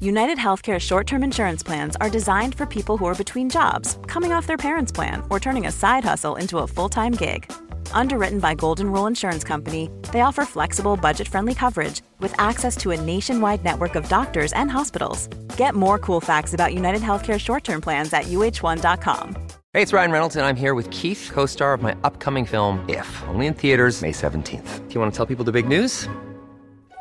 United Healthcare short term insurance plans are designed for people who are between jobs, coming off their parents' plan, or turning a side hustle into a full time gig. Underwritten by Golden Rule Insurance Company, they offer flexible, budget friendly coverage with access to a nationwide network of doctors and hospitals. Get more cool facts about United Healthcare short term plans at uh1.com. Hey, it's Ryan Reynolds, and I'm here with Keith, co star of my upcoming film, If, only in theaters, May 17th. Do you want to tell people the big news?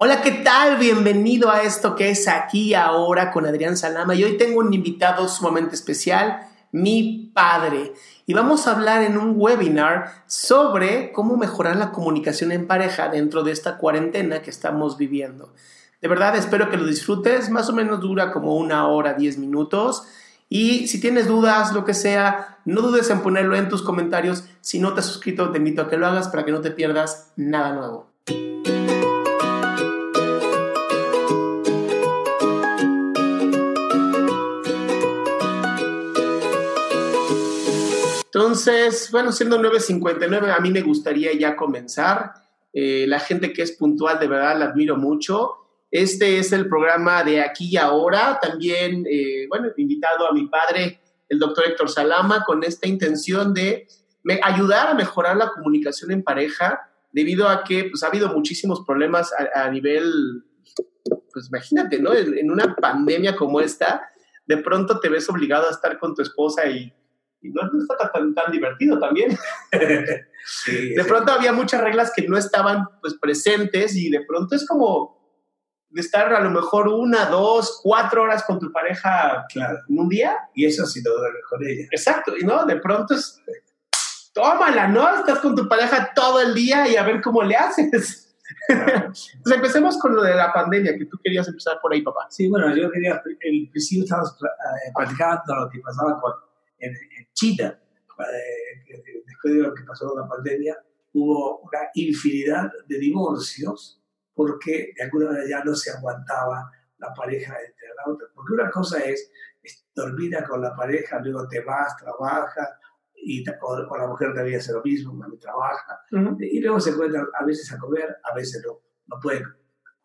Hola, ¿qué tal? Bienvenido a esto que es Aquí Ahora con Adrián Salama. Y hoy tengo un invitado sumamente especial, mi padre. Y vamos a hablar en un webinar sobre cómo mejorar la comunicación en pareja dentro de esta cuarentena que estamos viviendo. De verdad, espero que lo disfrutes. Más o menos dura como una hora, diez minutos. Y si tienes dudas, lo que sea, no dudes en ponerlo en tus comentarios. Si no te has suscrito, te invito a que lo hagas para que no te pierdas nada nuevo. Entonces, bueno, siendo 9.59, a mí me gustaría ya comenzar. Eh, la gente que es puntual, de verdad, la admiro mucho. Este es el programa de aquí y ahora. También, eh, bueno, he invitado a mi padre, el doctor Héctor Salama, con esta intención de ayudar a mejorar la comunicación en pareja, debido a que pues, ha habido muchísimos problemas a, a nivel, pues imagínate, ¿no? En una pandemia como esta, de pronto te ves obligado a estar con tu esposa y y no, está tan, tan, divertido también. de pronto había muchas reglas que no estaban pues presentes y de pronto es como de estar a lo mejor una, dos, cuatro horas con tu pareja claro. en un día. Y eso sí lo duermes con ella. Exacto, y no, de pronto es, tómala, ¿no? Estás con tu pareja todo el día y a ver cómo le haces. Entonces empecemos con lo de la pandemia, que tú querías empezar por ahí, papá. Sí, bueno, yo quería, el principio estábamos eh, platicando lo que pasaba con en, China, eh, después de lo que pasó con la pandemia, hubo una infinidad de divorcios porque de alguna manera ya no se aguantaba la pareja entre la otra. Porque una cosa es, dormir con la pareja, luego te vas, trabajas, y o, la mujer también hace lo mismo, también trabaja, y luego se encuentran a veces a comer, a veces no, no pueden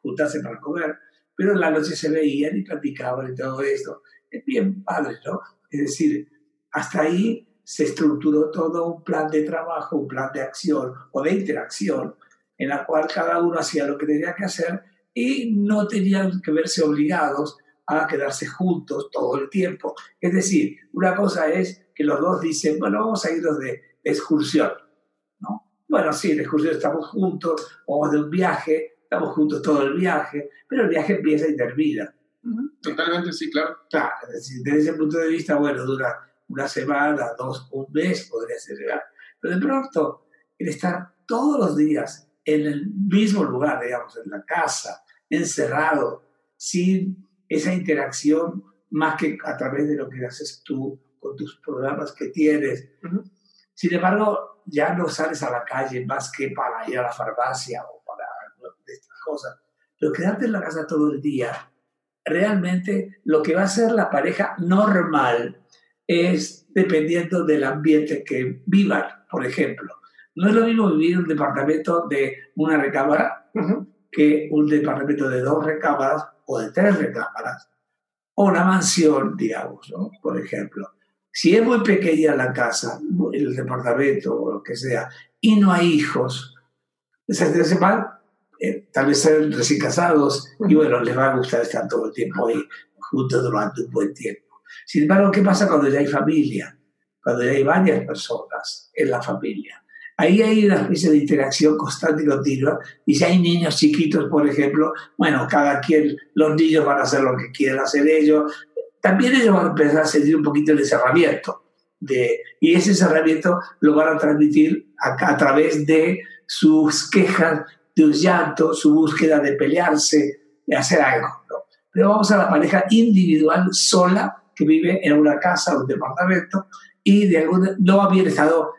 juntarse para comer, pero en la noche se veían y platicaban y todo esto. Es bien padre, ¿no? Es decir, hasta ahí se estructuró todo un plan de trabajo, un plan de acción o de interacción, en la cual cada uno hacía lo que tenía que hacer y no tenían que verse obligados a quedarse juntos todo el tiempo. Es decir, una cosa es que los dos dicen, bueno, vamos a irnos de, excursión. ¿no? Bueno, sí, de excursión estamos juntos, vamos de un viaje, estamos juntos todo el viaje, pero el viaje empieza y termina. Totalmente, sí, claro. Claro, desde ese punto de vista, bueno, dura una semana, dos, un mes podría ser real. Pero de pronto, el estar todos los días en el mismo lugar, digamos, en la casa, encerrado, sin esa interacción más que a través de lo que haces tú con tus programas que tienes. Sin embargo, ya no sales a la calle más que para ir a la farmacia o para estas cosas. Pero quedarte en la casa todo el día, realmente lo que va a ser la pareja normal es dependiendo del ambiente que vivan, por ejemplo. No es lo mismo vivir en un departamento de una recámara que un departamento de dos recámaras o de tres recámaras, o una mansión, digamos, ¿no? por ejemplo. Si es muy pequeña la casa, el departamento o lo que sea, y no hay hijos, se mal, eh, tal vez sean recién casados y bueno, les va a gustar estar todo el tiempo ahí juntos durante un buen tiempo. Sin embargo, ¿qué pasa cuando ya hay familia? Cuando ya hay varias personas en la familia. Ahí hay una especie de interacción constante y continua. Y si hay niños chiquitos, por ejemplo, bueno, cada quien, los niños van a hacer lo que quieran hacer ellos. También ellos van a empezar a sentir un poquito el encerramiento. De, y ese encerramiento lo van a transmitir a, través de sus quejas, de un llanto, su búsqueda de pelearse, de hacer algo. Pero vamos a la pareja individual, sola, que vive en una casa o un departamento y de alguna, no habían estado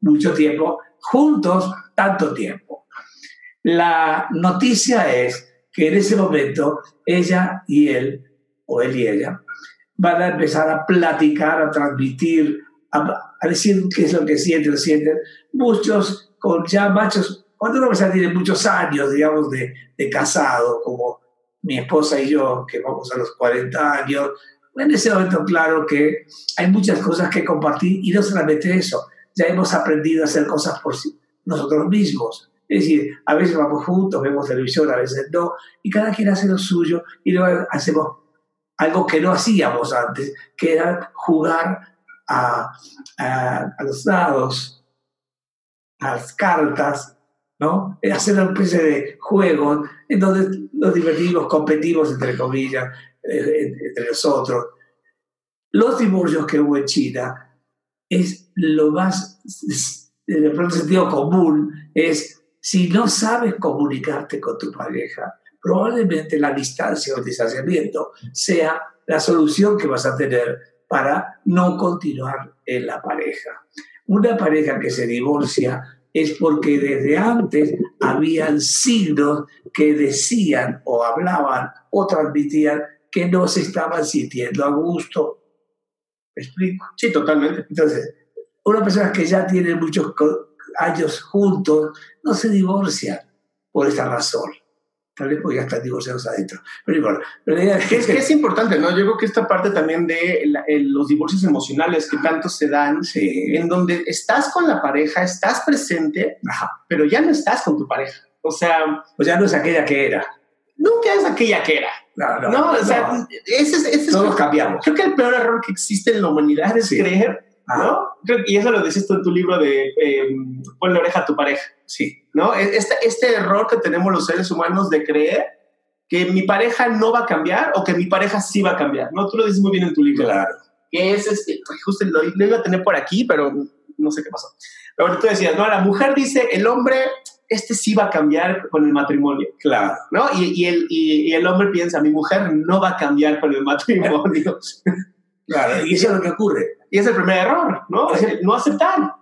mucho tiempo juntos, tanto tiempo. La noticia es que en ese momento ella y él, o él y ella, van a empezar a platicar, a transmitir, a, a decir qué es lo que sienten, sienten. Muchos con ya machos, cuando una persona tiene muchos años, digamos, de, de casado, como mi esposa y yo, que vamos a los 40 años, en ese momento claro que hay muchas cosas que compartir y no solamente eso, ya hemos aprendido a hacer cosas por nosotros mismos. Es decir, a veces vamos juntos, vemos televisión, a veces no, y cada quien hace lo suyo y luego hacemos algo que no hacíamos antes, que era jugar a, a, a los dados, a las cartas, ¿no? Hacer una especie de juego en donde nos divertimos, competimos, entre comillas, entre nosotros. Los divorcios que hubo en China es lo más, en el sentido común, es si no sabes comunicarte con tu pareja, probablemente la distancia o el distanciamiento sea la solución que vas a tener para no continuar en la pareja. Una pareja que se divorcia es porque desde antes habían signos que decían o hablaban o transmitían que no se estaban sintiendo a gusto. ¿Me explico? Sí, totalmente. Entonces, una persona que ya tiene muchos años juntos no se divorcia por esta razón. Tal vez porque ya están divorciados adentro. Pero pero es, que, es, que es importante, ¿no? Yo creo que esta parte también de la, los divorcios emocionales que tanto se dan, sí. en donde estás con la pareja, estás presente, Ajá. pero ya no estás con tu pareja. O sea... Pues ya no es aquella que era. Nunca es aquella que era. No, no, no, o sea, no. Ese, es, ese Todos es, cambiamos. Creo que el peor error que existe en la humanidad es Sí. creer, ¿no? Creo, y eso lo decís tú en tu libro de eh, Ponle oreja a tu pareja, Sí. ¿no? Este, este error que tenemos los seres humanos de creer que mi pareja no va a cambiar o que mi pareja sí va a cambiar, ¿no? Tú lo dices muy bien en tu libro. Claro. Que es, este, justo lo, lo iba a tener por aquí, pero no sé qué pasó. Pero tú decías, no, la mujer dice, el hombre, este sí va a cambiar con el matrimonio, Claro. ¿no? Y, y el, y, y el hombre piensa, mi mujer no va a cambiar con el matrimonio. Claro. Y eso es lo que ocurre. y es el primer error, ¿no? Es el no aceptar.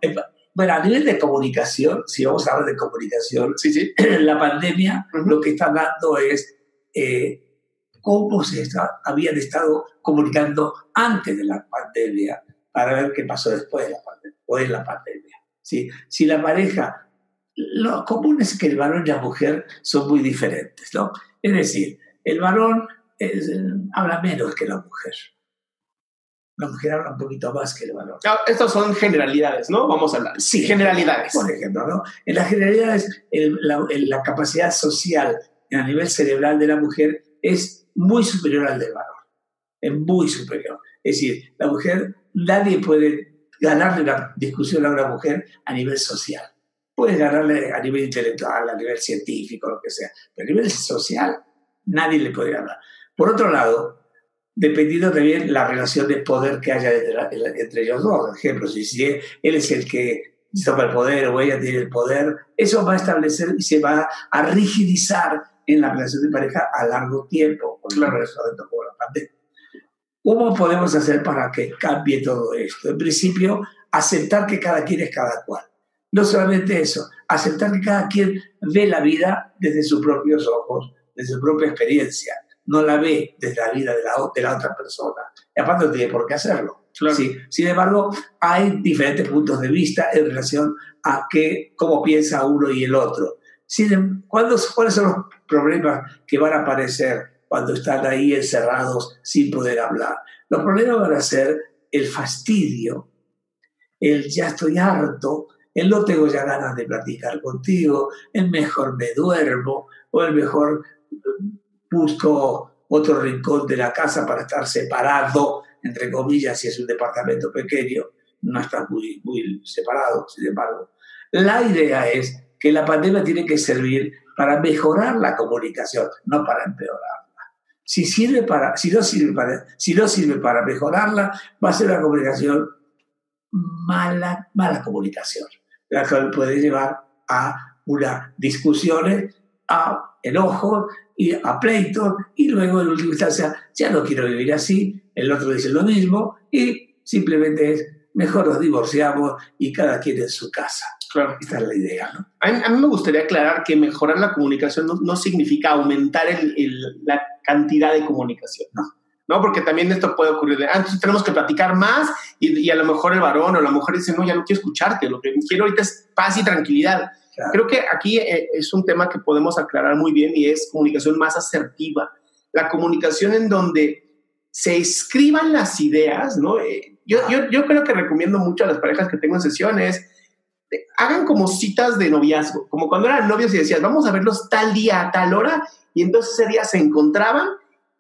Bueno, a nivel de comunicación, si vamos a hablar de comunicación, Sí, sí. la pandemia Ujú. lo que está dando es eh, cómo se está- habían estado comunicando antes de la pandemia para ver qué pasó después de la pandemia o en la pandemia. ¿sí? Si la pareja, lo común es que el varón y la mujer son muy diferentes, ¿no? Es decir, el varón es, habla menos que la mujer. La mujer habla un poquito más que el varón. Ah, Estas son generalidades, ¿no? Vamos a hablar. Sí, generalidades. Por ejemplo, ¿no? En las generalidades, el- la, el- la capacidad social a nivel cerebral de la mujer es muy superior al del varón. Es muy superior. Es decir, la mujer, nadie puede ganarle una discusión a una mujer a nivel social. Puedes ganarle a nivel intelectual, a nivel científico, lo que sea. Pero a nivel social, nadie le puede ganar. Por otro lado, dependiendo también la relación de poder que haya entre, entre ellos dos. Por ejemplo, si, él es el que toma el poder o ella tiene el poder, eso va a establecer y se va a rigidizar en la relación de pareja a largo tiempo, con el resto de como la pandemia. ¿Cómo podemos hacer para que cambie todo esto? En principio, aceptar que cada quien es cada cual. No solamente eso, aceptar que cada quien ve la vida desde sus propios ojos, desde su propia experiencia. No la ve desde la vida de la, o- de la otra persona. Y aparte no tiene por qué hacerlo. Claro. Sí. Sin embargo, hay diferentes puntos de vista en relación a qué, cómo piensa uno y el otro. Sin, em- ¿cuándo- ¿Cuáles son los problemas que van a aparecer cuando están ahí encerrados sin poder hablar? Los problemas van a ser el fastidio, el ya estoy harto, el no tengo ya ganas de platicar contigo, el mejor me duermo, o el mejor eh, busco otro rincón de la casa para estar separado, entre comillas, si es un departamento pequeño, no está muy, muy separado, sin embargo. La idea es que la pandemia tiene que servir para mejorar la comunicación, no para empeorarla. Si, sirve para, si, no sirve para, si no sirve para mejorarla, va a ser una comunicación mala, mala comunicación, la cual puede llevar a unas discusiones, a enojo y a pleito, y luego en última instancia, ya no quiero vivir así, el otro dice lo mismo, y simplemente es, mejor nos divorciamos y cada quien en su casa. Claro. Esta es la idea, ¿no? A mí, a mí me gustaría aclarar que mejorar la comunicación no, no significa aumentar el, el, la cantidad de comunicación. No. ¿No? Porque también esto puede ocurrir de, ah, entonces tenemos que platicar más y, y, a lo mejor el varón o la mujer dice, no, ya no quiero escucharte, lo que quiero ahorita es paz y tranquilidad. Claro. Creo que aquí eh, es un tema que podemos aclarar muy bien y es comunicación más asertiva. La comunicación en donde se escriban las ideas, ¿no? Eh, yo, yo, yo creo que recomiendo mucho a las parejas que tengo en sesiones, hagan como citas de noviazgo, como cuando eran novios y decías, vamos a verlos tal día, a tal hora, y entonces ese día se encontraban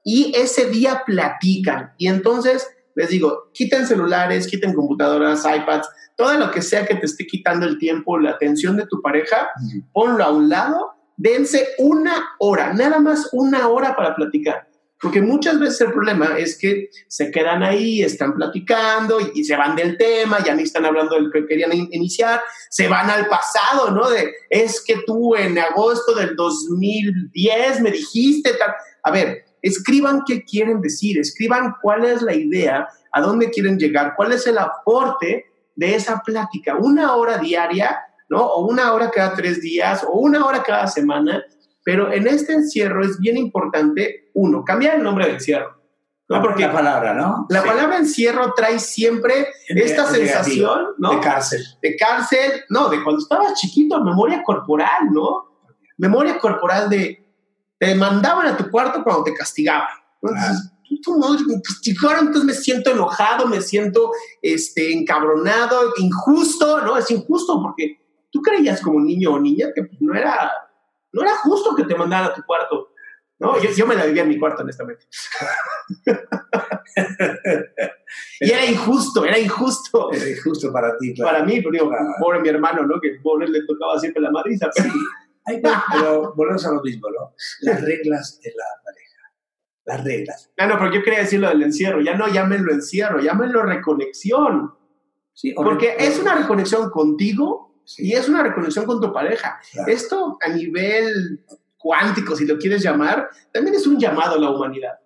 y ese día platican. Y entonces les digo, quiten celulares, quiten computadoras, iPads, todo lo que sea que te esté quitando el tiempo, la atención de tu pareja, uh -huh. ponlo a un lado, dense una hora, nada más una hora para platicar. Porque muchas veces el problema es que se quedan ahí, están platicando y, y, se van del tema, ya ni están hablando del que querían in iniciar, se van al pasado, ¿no? De, es que tú en agosto del 2010 me dijiste tal. A ver, escriban qué quieren decir, escriban cuál es la idea, a dónde quieren llegar, cuál es el aporte de esa plática. Una hora diaria, ¿no? O una hora cada tres días, o una hora cada semana. Pero en este encierro es bien importante, uno, cambiar el nombre de encierro. ¿no? Porque la palabra, ¿no? La sí. palabra encierro trae siempre esta sensación, ¿no? De cárcel. De cárcel, no, de cuando estabas chiquito, memoria corporal, ¿no? Memoria corporal de, te mandaban a tu cuarto cuando te castigaban. Entonces, madre me castigaron, entonces me siento enojado, me siento este, encabronado, injusto, ¿no? Es injusto porque tú creías como niño o niña que pues, no, era, no era justo que te mandaran a tu cuarto. No, yo, yo me la vivía en mi cuarto, honestamente. y era injusto, era injusto. Era injusto para ti, claro. Para mí, pero digo, pobre mi hermano, ¿no? Que pobre le tocaba siempre la madriza. Pero... Pero volvemos a lo mismo, ¿no? Las reglas de la pareja. Las reglas. Ah, no, pero yo quería decir lo del encierro. Ya no llámenlo encierro, llámenlo reconexión. Sí, Porque es una reconexión contigo sí. y es una reconexión con tu pareja. Claro. Esto a nivel cuántico, si lo quieres llamar, también es un llamado a la humanidad.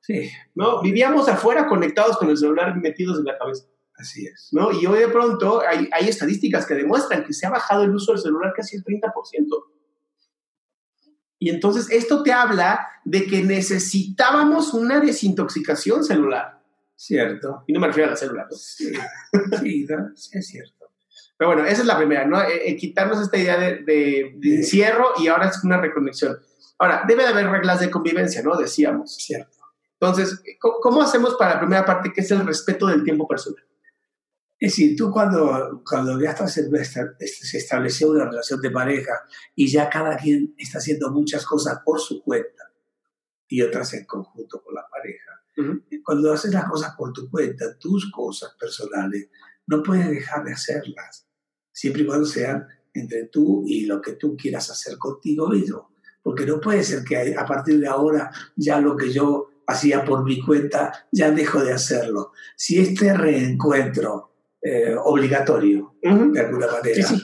Sí. ¿No? Vivíamos afuera conectados con el celular metidos en la cabeza. Así es. ¿no? Y hoy de pronto hay, hay, estadísticas que demuestran que se ha bajado el uso del celular casi el 30%. Y entonces esto te habla de que necesitábamos una desintoxicación celular. Cierto. Y no me refiero a la célula. ¿no? Sí, sí, ¿no? sí, es cierto. Pero bueno, esa es la primera, ¿no? Eh, eh, quitarnos esta idea de, de, de encierro y ahora es una reconexión. Ahora, debe de haber reglas de convivencia, ¿no? Decíamos. Cierto. Entonces, ¿cómo hacemos para la primera parte, que es el respeto del tiempo personal? Es decir, tú cuando, cuando ya estás en, se estableció una relación de pareja y ya cada quien está haciendo muchas cosas por su cuenta y otras en conjunto con la pareja, uh -huh. cuando haces las cosas por tu cuenta, tus cosas personales, no puedes dejar de hacerlas, siempre y cuando sean entre tú y lo que tú quieras hacer contigo mismo. Porque no puede ser que a partir de ahora ya lo que yo hacía por mi cuenta ya dejo de hacerlo. Si este reencuentro eh, obligatorio, uh -huh. de alguna manera, sí, sí.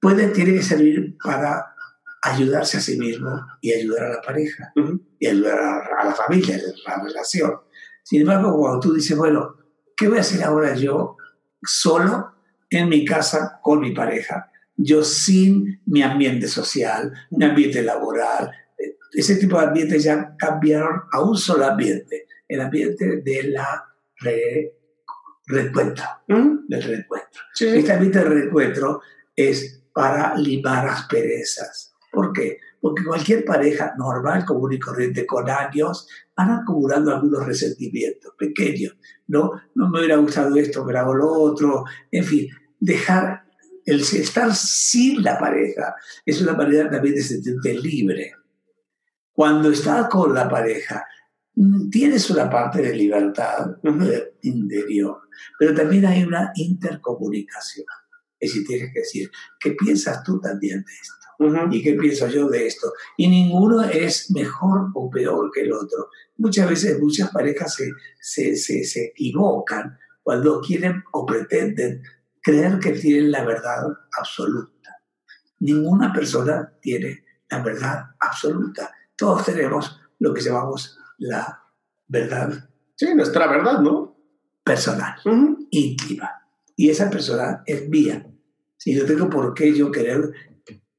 puede, tiene que servir para ayudarse a sí mismo y ayudar a la pareja, uh -huh. y ayudar a, a, la familia, a la relación. Sin embargo, cuando tú dices, bueno, ¿qué voy a hacer ahora yo solo en mi casa con mi pareja? Yo sin mi ambiente social, mi ambiente laboral, ese tipo de ambientes ya cambiaron a un solo ambiente, el ambiente de la re reencuentro, ¿Mm? del reencuentro. Sí. Este ambiente de reencuentro es para limar asperezas. ¿Por qué? Porque cualquier pareja normal, común y corriente con años van acumulando algunos resentimientos pequeños. No, no me hubiera gustado esto, pero hago lo otro. En fin, dejar el estar sin la pareja es una manera también de sentirte libre. Cuando estás con la pareja, tienes una parte de libertad uh -huh. interior, pero también hay una intercomunicación Es decir, tienes que decir, ¿qué piensas tú también de esto? ¿Y qué pienso yo de esto? Y ninguno es mejor o peor que el otro. Muchas veces muchas parejas se, se, se, se equivocan cuando quieren o pretenden creer que tienen la verdad absoluta. Ninguna persona tiene la verdad absoluta. Todos tenemos lo que llamamos la verdad. Sí, nuestra verdad, ¿no? Personal, íntima. Y esa persona es mía. Si no tengo por qué yo querer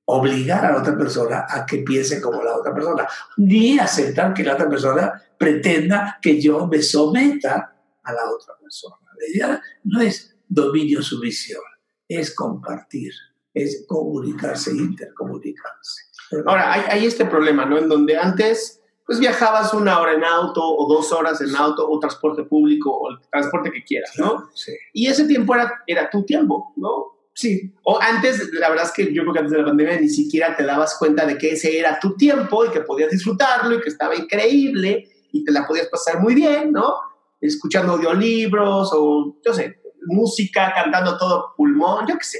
obligar a la otra persona a que piense como la otra persona, ni aceptar que la otra persona pretenda que yo me someta a la otra persona. La idea no es dominio sumisión, es compartir, es comunicarse, intercomunicarse. Ahora, hay, este problema, ¿no? En donde antes, pues viajabas una hora en auto o dos horas en auto o transporte público o el transporte que quieras, ¿no? Sí. Y ese tiempo era, era tu tiempo, ¿no? Sí. O antes, la verdad es que yo creo que antes de la pandemia ni siquiera te dabas cuenta de que ese era tu tiempo y que podías disfrutarlo y que estaba increíble y te la podías pasar muy bien, ¿no? Escuchando audiolibros o, yo sé, música, cantando todo pulmón, yo qué sé.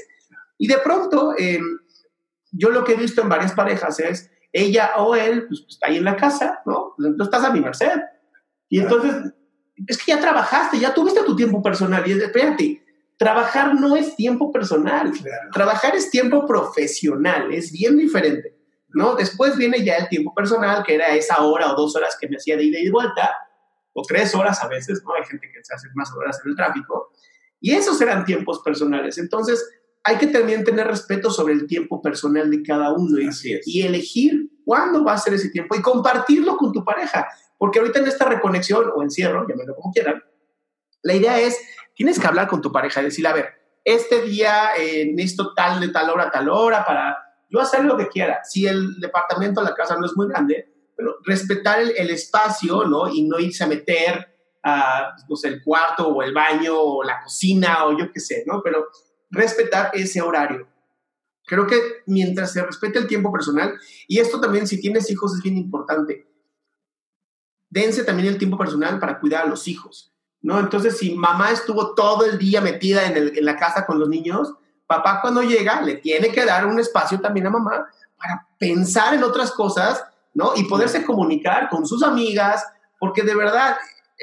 Y de pronto, em, yo lo que he visto en varias parejas es ella o él, pues, está ahí en la casa, ¿no? Pues, entonces estás a mi merced. Y entonces, es que ya trabajaste, ya tuviste tu tiempo personal. Y es, espérate, trabajar no es tiempo personal. Trabajar es tiempo profesional, es bien diferente, ¿no? Después viene ya el tiempo personal, que era esa hora o dos horas que me hacía de ida y de vuelta, o tres horas a veces, ¿no? Hay gente que se hace más horas en el tráfico. Y esos eran tiempos personales. Entonces, hay que también tener respeto sobre el tiempo personal de cada uno y, y elegir cuándo va a ser ese tiempo y compartirlo con tu pareja. Porque ahorita en esta reconexión o encierro, llámenlo como quieran, la idea es, tienes que hablar con tu pareja y decir, a ver, este día eh, necesito tal de tal hora tal hora para yo hacer lo que quiera. Si el departamento, la casa no es muy grande, bueno, respetar el, el espacio, ¿no? Y no irse a meter a, pues, el cuarto o el baño o la cocina o yo qué sé, ¿no? Pero respetar ese horario. Creo que mientras se respete el tiempo personal, y esto también si tienes hijos es bien importante, dense también el tiempo personal para cuidar a los hijos, ¿no? Entonces, si mamá estuvo todo el día metida en, el, en la casa con los niños, papá cuando llega le tiene que dar un espacio también a mamá para pensar en otras cosas, ¿no? Y poderse comunicar con sus amigas, porque de verdad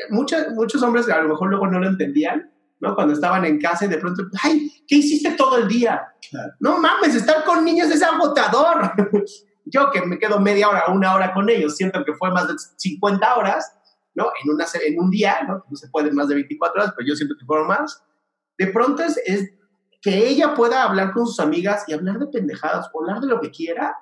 muchos, muchos hombres a lo mejor luego no lo entendían, ¿no? Cuando estaban en casa y de pronto, ay, ¿qué hiciste todo el día? No mames, estar con niños es agotador. Yo que me quedo media hora, una hora con ellos, siento que fue más de 50 horas, ¿no? En, una, en un día, ¿no? No se puede más de 24 horas, pero yo siento que fueron más. De pronto es, es que ella pueda hablar con sus amigas y hablar de pendejadas, o hablar de lo que quiera,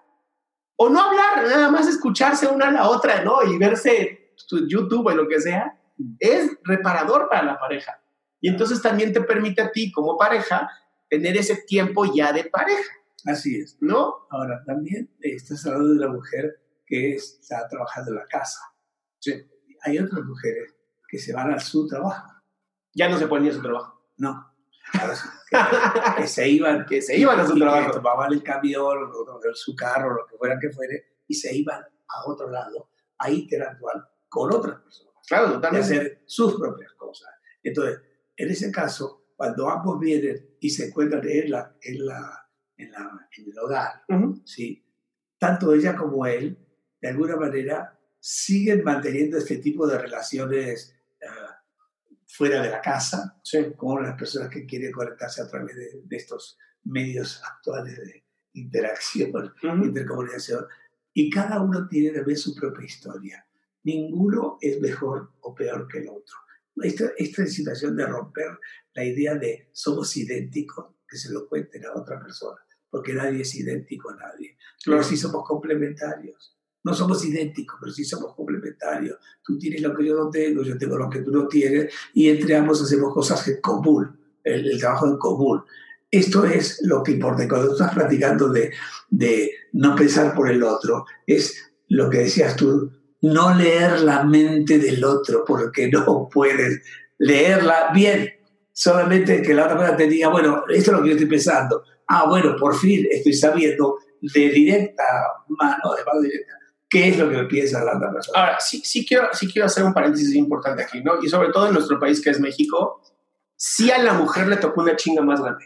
o no hablar, nada más escucharse una a la otra, ¿no? Y verse YouTube o lo que sea, es reparador para la pareja. Y entonces también te permite a ti como pareja tener ese tiempo ya de pareja. Así es. ¿No? Ahora, también estás hablando de la mujer que está trabajando en la casa. Sí. Hay otras mujeres que se van a su trabajo. Ya no se ponen a su trabajo. No. Que, se iban, que se iban a su trabajo. tomaban el camión o, su carro, lo que fuera que fuere, y se iban a otro lado a interactuar con otras personas. Claro, totalmente. hacer sus propias cosas. Entonces, en ese caso, cuando ambos vienen y se encuentran en, la, en, la, en, la, en el hogar, ¿sí? tanto ella como él, de alguna manera, siguen manteniendo este tipo de relaciones uh, fuera de la casa, sí. con las personas que quieren conectarse a través de, de estos medios actuales de interacción, intercomunicación, y cada uno tiene también su propia historia. Ninguno es mejor o peor que el otro. Esta, esta situación de romper la idea de somos idénticos, que se lo cuenten a otra persona, porque nadie es idéntico a nadie. Pero sí somos complementarios. No somos idénticos, pero sí somos complementarios. Tú tienes lo que yo no tengo, yo tengo lo que tú no tienes, y entre ambos hacemos cosas en común, el, el trabajo en común. Esto es lo que importa. Cuando tú estás platicando de, de no pensar por el otro, es lo que decías tú, no leer la mente del otro, porque no puedes leerla bien. Solamente que la otra persona te diga, bueno, esto es lo que yo estoy pensando. Ah, bueno, por fin estoy sabiendo de directa mano, de mano directa, qué es lo que piensa la otra persona. Ahora, sí, sí, quiero, sí quiero hacer un paréntesis importante aquí, ¿no? Y sobre todo en nuestro país que es México, sí a la mujer le tocó una chinga más grande.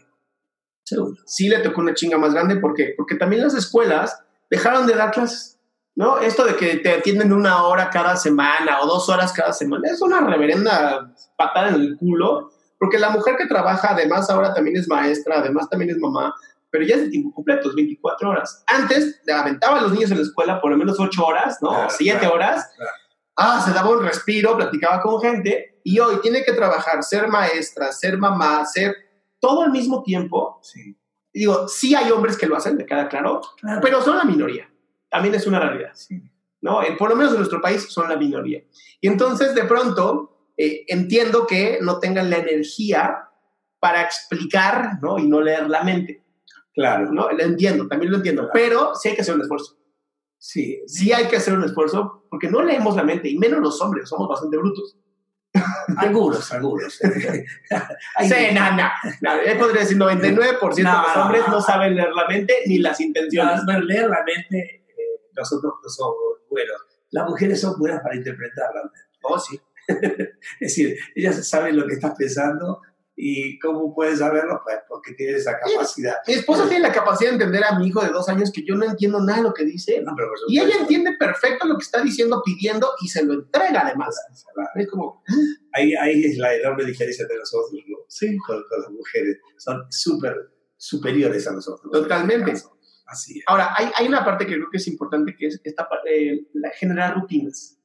Seguro. sí le tocó una chinga más grande. ¿Por qué? Porque también las escuelas dejaron de dar clases. ¿No? Esto de que te atienden una hora cada semana o dos horas cada semana es una reverenda patada en el culo, porque la mujer que trabaja, además, ahora también es maestra, además también es mamá, pero ya es de tiempo completo, es 24 horas. Antes aventaba a los niños en la escuela por lo menos 8 horas, ¿no? Claro, o 7 claro, horas. claro. Ah, se daba un respiro, platicaba con gente, y hoy tiene que trabajar, ser maestra, ser mamá, ser todo al mismo tiempo. Sí. Y digo, sí hay hombres que lo hacen, me queda Claro. pero son la minoría. También es una realidad. Sí. ¿no? Eh, por lo menos en nuestro país son la minoría. Y entonces, de pronto, eh, entiendo que no tengan la energía para explicar, ¿no? Y no leer la mente, Claro. ¿no? Lo entiendo, también lo entiendo, Claro. pero sí hay que hacer un esfuerzo. Sí. Sí hay que hacer un esfuerzo, porque no leemos la mente, y menos los hombres, somos bastante brutos. Algunos, algunos. Sí, no, no, no, podría decir 99% de los hombres no. saben leer la mente ni las intenciones. No, leer la mente, nosotros no somos buenos. Las mujeres son buenas para interpretar la mente. Oh, sí. Es decir, ellas saben lo que estás pensando y cómo puedes saberlo, pues porque tienes esa capacidad. Mi esposa tiene la capacidad de entender a mi hijo de dos años que yo no entiendo nada de lo que dice. No, pero Y ella entiende perfecto lo que está diciendo, pidiendo y se lo entrega además. Es como, ahí, ahí es la enorme diferencia de nosotros ¿no? sí, con, con las mujeres. Son súper superiores a nosotros. Totalmente. Así es. Ahora, hay, hay una parte que creo que es importante, que es esta eh, la, generar rutinas.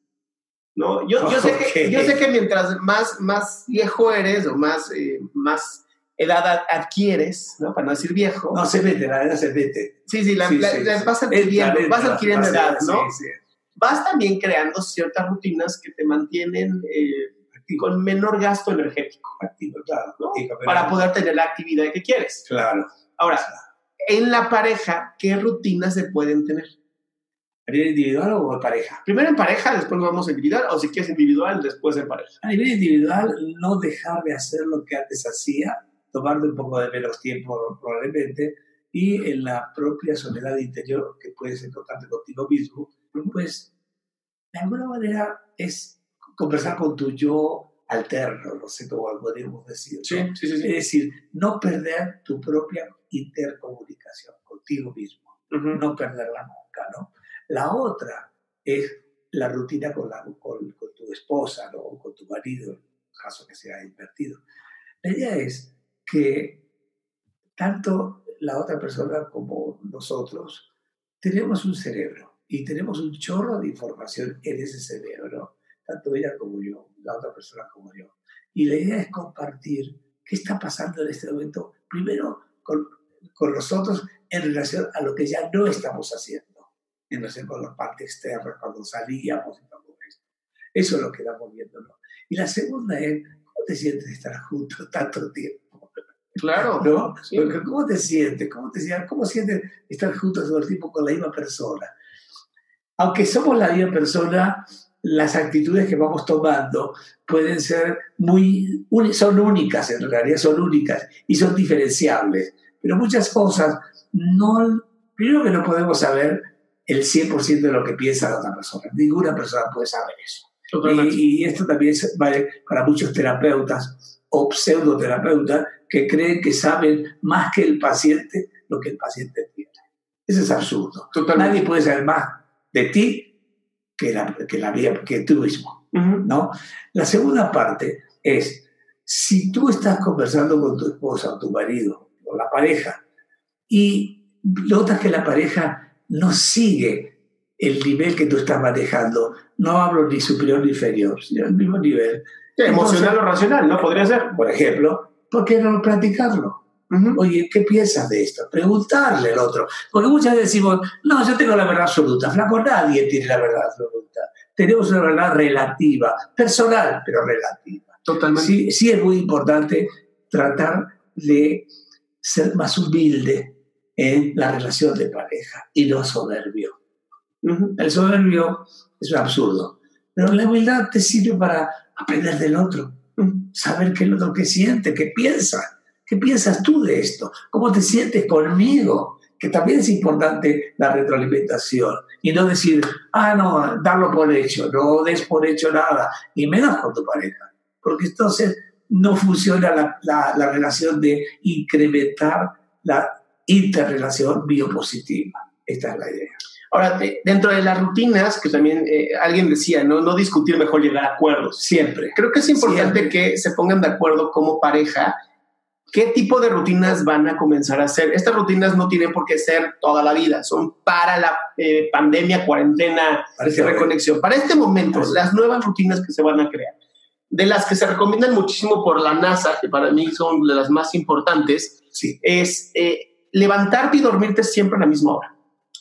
¿no? Yo, yo, sé que, yo sé que mientras más, más viejo eres o más, eh, más edad ad- adquieres, ¿no? para no decir viejo, No se mete, la verdad se mete. sí, sí, la- Sí, la- sí, las sí. vas adquiriendo, vas adquiriendo edad, ser, ¿no? Sí, sí. Vas también creando ciertas rutinas que te mantienen eh, con menor gasto energético, Activo, claro. ¿no? Para poder tener la actividad que quieres. Claro. Ahora, en la pareja, ¿qué rutinas se pueden tener? ¿A nivel individual o en pareja? Primero en pareja, después vamos a individual, o si quieres individual, después en pareja. A nivel individual, no dejar de hacer lo que antes hacía, tomarle un poco de menos tiempo probablemente, y en la propia soledad interior, que puedes encontrarte contigo mismo, pues de alguna manera es conversar con tu yo alterno, no sé cómo podríamos decir. ¿no? sí, sí, Es decir, no perder tu propia intercomunicación contigo mismo Ujú. no perderla nunca, ¿no? La otra es la rutina con, la, con, con tu esposa, ¿no? O con tu marido, en caso que sea invertido. La idea es que tanto la otra persona como nosotros tenemos un cerebro y tenemos un chorro de información en ese cerebro, tanto ella como yo, la otra persona como yo. Y la idea es compartir qué está pasando en este momento, primero con, con nosotros en relación a lo que ya no estamos haciendo, en relación con la parte externa, cuando salíamos y todo esto. Eso es lo que estamos viendo. ¿no? Y la segunda es, ¿cómo te sientes de estar juntos tanto tiempo? Claro. ¿No? Sí. Porque ¿Cómo te sientes? ¿Cómo te sientes? ¿Cómo sientes estar juntos todo el tiempo con la misma persona? Aunque somos la misma persona, las actitudes que vamos tomando pueden ser muy, son únicas en realidad, son únicas y son diferenciables. Pero muchas cosas no, primero que no podemos saber el 100% de lo que piensa la otra persona. Ninguna persona puede saber eso. Y, y esto también vale para muchos terapeutas o pseudoterapeutas que creen que saben más que el paciente lo que el paciente tiene. Eso es absurdo. Totalmente. Nadie puede saber más de ti que, la, que, la vida, que tú mismo. Ujú. ¿no? La segunda parte es, si tú estás conversando con tu esposa o tu marido o la pareja y notas que la pareja no sigue el nivel que tú estás manejando, no hablo ni superior ni inferior, sino el mismo nivel, Sí, emocional o racional, ¿no? Podría ser. por ejemplo, ¿por qué no platicarlo? Ujú. Oye, ¿qué piensas de esto? Preguntarle al otro. Porque muchas veces decimos, no, yo tengo la verdad absoluta. Flaco, nadie tiene la verdad absoluta. Tenemos una verdad relativa, personal, pero relativa. Totalmente. Sí, sí es muy importante tratar de ser más humilde en la relación de pareja y no soberbio. Ujú. El soberbio es un absurdo, pero la humildad te sirve para aprender del otro, saber qué es lo que siente, qué piensa, qué piensas tú de esto, cómo te sientes conmigo, que también es importante la retroalimentación y no decir, ah, no, darlo por hecho, no des por hecho nada, y menos con tu pareja, porque entonces no funciona la, la- la relación de incrementar la interrelación biopositiva. Esta es la idea. Ahora, de- dentro de las rutinas, que también eh, alguien decía, ¿no? no discutir, mejor llegar a acuerdos. Siempre. Creo que es importante Siempre. que se pongan de acuerdo como pareja qué tipo de rutinas van a comenzar a hacer. Estas rutinas no tienen por qué ser toda la vida, son para la eh, pandemia, cuarentena, Parece y reconexión. Para este momento, Parece- las nuevas rutinas que se van a crear, de las que se recomiendan muchísimo por la NASA, que para mí son de las más importantes, Sí, es eh, levantarte y dormirte siempre a la misma hora.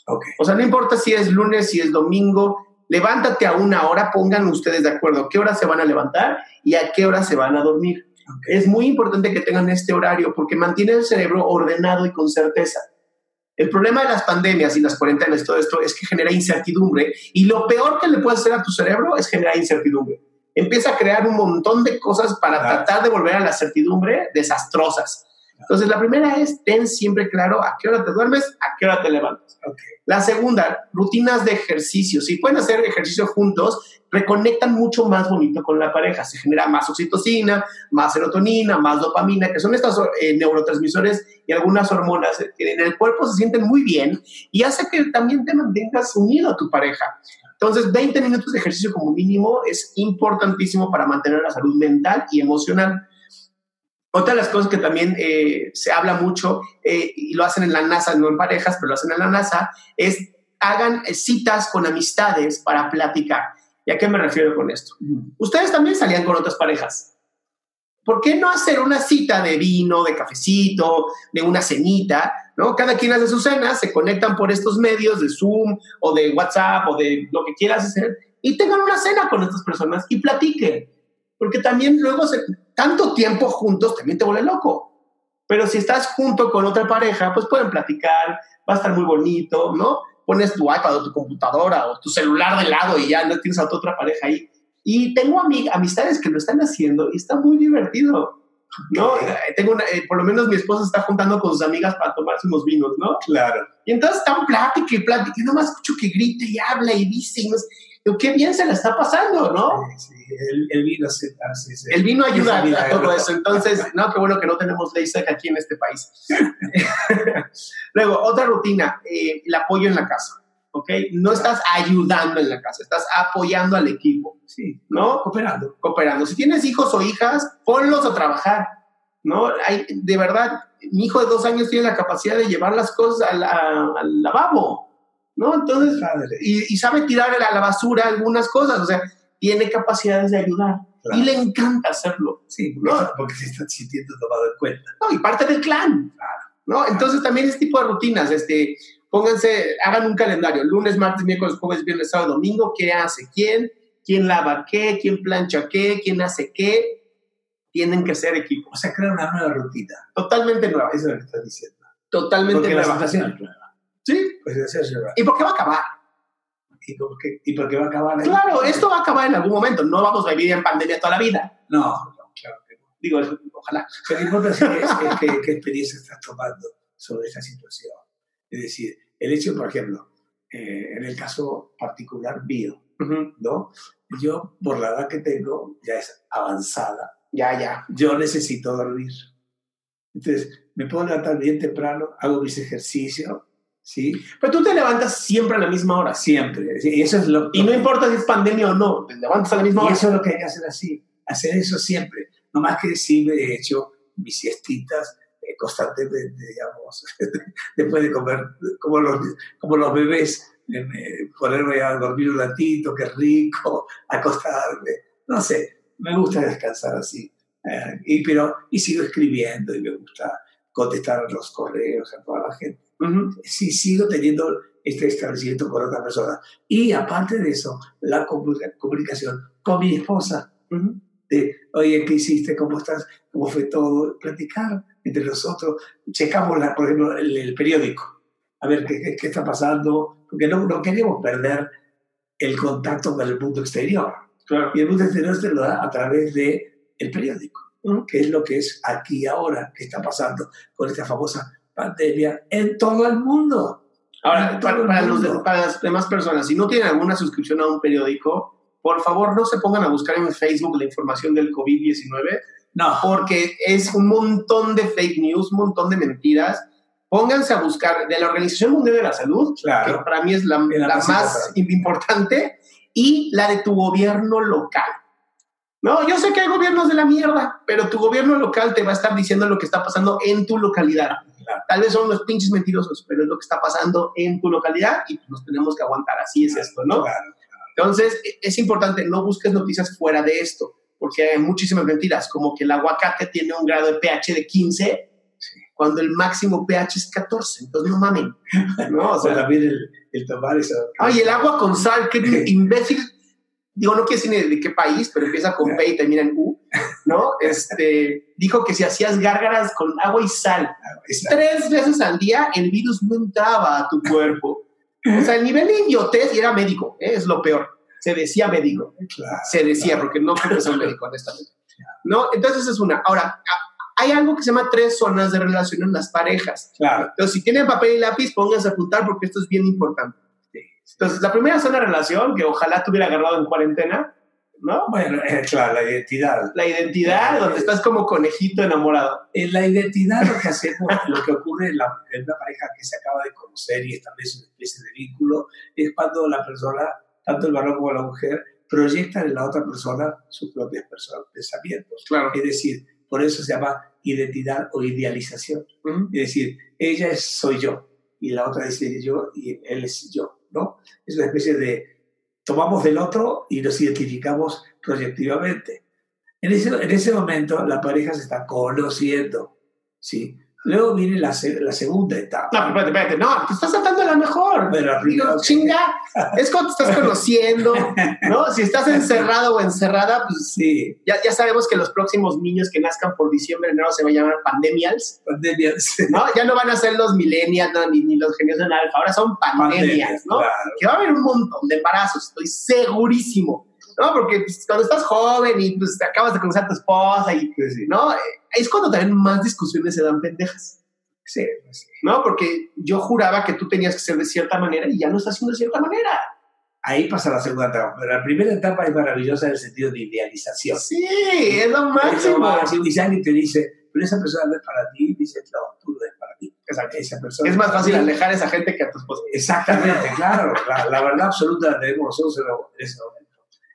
ok. O sea, no importa si es lunes, si es domingo, levántate a una hora, pongan ustedes de acuerdo qué hora se van a levantar y a qué hora se van a dormir. Es muy importante que tengan este horario porque mantiene el cerebro ordenado y con certeza. El problema de las pandemias y las cuarentenas y todo esto es que genera incertidumbre y lo peor que le puede hacer a tu cerebro es generar incertidumbre. Empieza a crear un montón de cosas para tratar de volver a la certidumbre desastrosas. Entonces, la primera es, ten siempre claro a qué hora te duermes, a qué hora te levantas. Ok. La segunda, rutinas de ejercicio. Si pueden hacer ejercicio juntos, reconectan mucho más bonito con la pareja. Se genera más oxitocina, más serotonina, más dopamina, que son estos eh, neurotransmisores y algunas hormonas que en el cuerpo se sienten muy bien y hace que también te mantengas unido a tu pareja. Entonces, 20 minutos de ejercicio como mínimo es importantísimo para mantener la salud mental y emocional. Otra de las cosas que también eh, se habla mucho, eh, y lo hacen en la NASA, no en parejas, pero lo hacen en la NASA, es hagan citas con amistades para platicar. ¿Y a qué me refiero con esto? Ustedes también salían con otras parejas. ¿Por qué no hacer una cita de vino, de cafecito, de una cenita? ¿no? Cada quien hace su cena, se conectan por estos medios de Zoom o de WhatsApp o de lo que quieras hacer y tengan una cena con estas personas y platiquen. Porque también luego, se- tanto tiempo juntos también te vuelve loco. Pero si estás junto con otra pareja, pues pueden platicar, va a estar muy bonito, ¿no? Pones tu iPad o tu computadora o tu celular de lado y ya no tienes a tu otra pareja ahí. Y tengo ami- amistades que lo están haciendo y está muy divertido, ¿no? Eh, Tengo una- eh, por lo menos mi esposa está juntando con sus amigas para tomarse unos vinos, ¿no? Claro. Y entonces están plática y plática y nomás escucho que grita y habla y dice, y no sé- qué bien se la está pasando, ¿no? Sí, sí, el, el vino se- El vino ayuda Ese a todo eso. Entonces, no, qué bueno que no tenemos ley seca aquí en este país. Luego, otra rutina, eh, el apoyo en la casa. ¿Ok? No estás ayudando en la casa, estás apoyando al equipo, Sí, ¿no? cooperando. Cooperando. Si tienes hijos o hijas, ponlos a trabajar, ¿no? Hay, de verdad, mi hijo de dos años tiene la capacidad de llevar las cosas al, a- al lavabo, ¿no? Entonces, y, y sabe tirar a la basura algunas cosas, o sea, tiene capacidades de ayudar Claro. y le encanta hacerlo. Sí, porque, No. porque se está sintiendo tomado en cuenta. No, y parte del clan, ¿no? Entonces también ese tipo de rutinas, este, pónganse, hagan un calendario, lunes, martes, miércoles, jueves, viernes, sábado, domingo, qué hace quién, quién lava qué, quién plancha qué, quién hace qué, tienen que ser equipo. O sea, crear una nueva rutina. Totalmente nueva, Eso es lo que estás diciendo. totalmente Porque la nueva. situación es nueva. Sí, Pues esa es nueva. ¿y por qué va a acabar? ¿Y por qué, y por qué va a acabar? Claro, esto va a acabar en algún momento, no vamos a vivir en pandemia toda la vida. No, no, claro que no. Digo, ojalá. Pero lo importante es, es que- qué experiencia estás tomando sobre esta situación. Es decir, el hecho, por ejemplo, eh, en el caso particular mío. ¿no? Yo, por la edad que tengo, ya es avanzada. Ya, ya. Yo necesito dormir. Entonces, me puedo levantar bien temprano, hago mis ejercicios, ¿sí? Pero tú te levantas siempre a la misma hora. Siempre. Y eso es lo Y no importa si es pandemia o no, te levantas a la misma Y hora. eso es lo que hay que hacer así, hacer eso siempre. No más que sí me he hecho mis siestitas eh, constantemente, digamos, después de comer, como los, como los bebés, eh, me- ponerme a dormir un ratito, qué rico, acostarme, no sé, me gusta descansar así. Eh, y, pero, y sigo escribiendo y me gusta contestar los correos a toda la gente. Sí, sigo teniendo este establecimiento con otra persona. Y aparte de eso, la comu- comunicación con mi esposa de, oye, ¿qué hiciste? ¿Cómo estás? ¿Cómo fue todo? Platicar entre nosotros. Checamos, la, por ejemplo, el, el periódico, a ver qué, qué- está pasando, porque no, no queremos perder el contacto con el mundo exterior. Claro. Y el mundo exterior se lo da a través del el periódico, Ujú. que es lo que es aquí ahora, que está pasando con esta famosa pandemia en todo el mundo. Ahora, para, los de- para las demás personas, si no tienen alguna suscripción a un periódico, por favor no se pongan a buscar en Facebook la información del COVID-19, No, porque es un montón de fake news, un montón de mentiras. pónganse a buscar de la Organización Mundial de la Salud, Claro. que para mí es la, la más más importante, y la de tu gobierno local. No, yo sé que hay gobiernos de la mierda, pero tu gobierno local te va a estar diciendo lo que está pasando en tu localidad. Claro. Tal vez son los pinches mentirosos, pero es lo que está pasando en tu localidad y nos tenemos que aguantar. Así es esto, ¿no? Claro. Entonces, e- es importante, no busques noticias fuera de esto, porque hay muchísimas mentiras, como que el aguacate tiene un grado de pH de 15, cuando el máximo pH es 14. Entonces, no mamen. ¿no? O sea, también el, el tomar eso. Ay, el agua con sal, qué imbécil. Digo, no quiero decir de qué país, pero empieza con P y termina en U, ¿no? Este, dijo que si hacías gárgaras con agua y sal tres veces al día, el virus no entraba a tu cuerpo. O sea, el nivel de idiotez, y era médico, ¿eh? es lo peor. Se decía médico, claro, se decía, claro. porque no creo que sea un médico, honestamente. ¿No? Entonces, esa es una. Ahora, hay algo que se llama tres zonas de relación en las parejas. Claro, Entonces, si tienen papel y lápiz, pónganse a apuntar porque esto es bien importante. Entonces, la primera zona de relación, que ojalá tuviera agarrado en cuarentena, ¿no? bueno, eh, claro, la identidad. La identidad, donde estás como conejito enamorado. En la identidad lo que hacemos, lo que ocurre en, la- en una pareja que se acaba de conocer y establece una especie de vínculo, es cuando la persona, tanto el varón como la mujer, proyectan en la otra persona sus propios pensamientos. Claro. Es decir, por eso se llama identidad o idealización. Es decir, ella es soy yo y la otra dice yo y él es yo, ¿no? Es una especie de tomamos del otro y nos identificamos proyectivamente. En ese, en ese momento la pareja se está conociendo, ¿sí? Luego viene la, la segunda etapa. No, pero espérate, espérate, no, te estás tratando la mejor. Pero Digo, chinga, es cuando te estás conociendo, ¿no? Si estás encerrado o encerrada, pues Sí, ya, ya sabemos que los próximos niños que nazcan por diciembre, enero se van a llamar pandemials, pandemia. ¿no? Ya no van a ser los millennials no, ni, ni los genios en alfa, ahora son pandemias, Pandemias, ¿no? claro. Que va a haber un montón de embarazos, estoy segurísimo, ¿no? Porque pues, cuando estás joven y pues te acabas de conocer a tu esposa y, Sí, sí. ¿no? Eh, Es cuando también más discusiones se dan pendejas. Sí, pues, ¿no? Porque yo juraba que tú tenías que ser de cierta manera y ya no estás haciendo de cierta manera. Ahí pasa la segunda etapa. Pero la primera etapa es maravillosa en el sentido de idealización. Sí, es lo Es máximo. Y si alguien te dice, pero esa persona no es para ti, dices, no, tú no eres para mí. Esa persona Es más fácil alejar a esa gente que a tu esposa. Exactamente, claro. La, la verdad absoluta la tenemos nosotros en ese momento.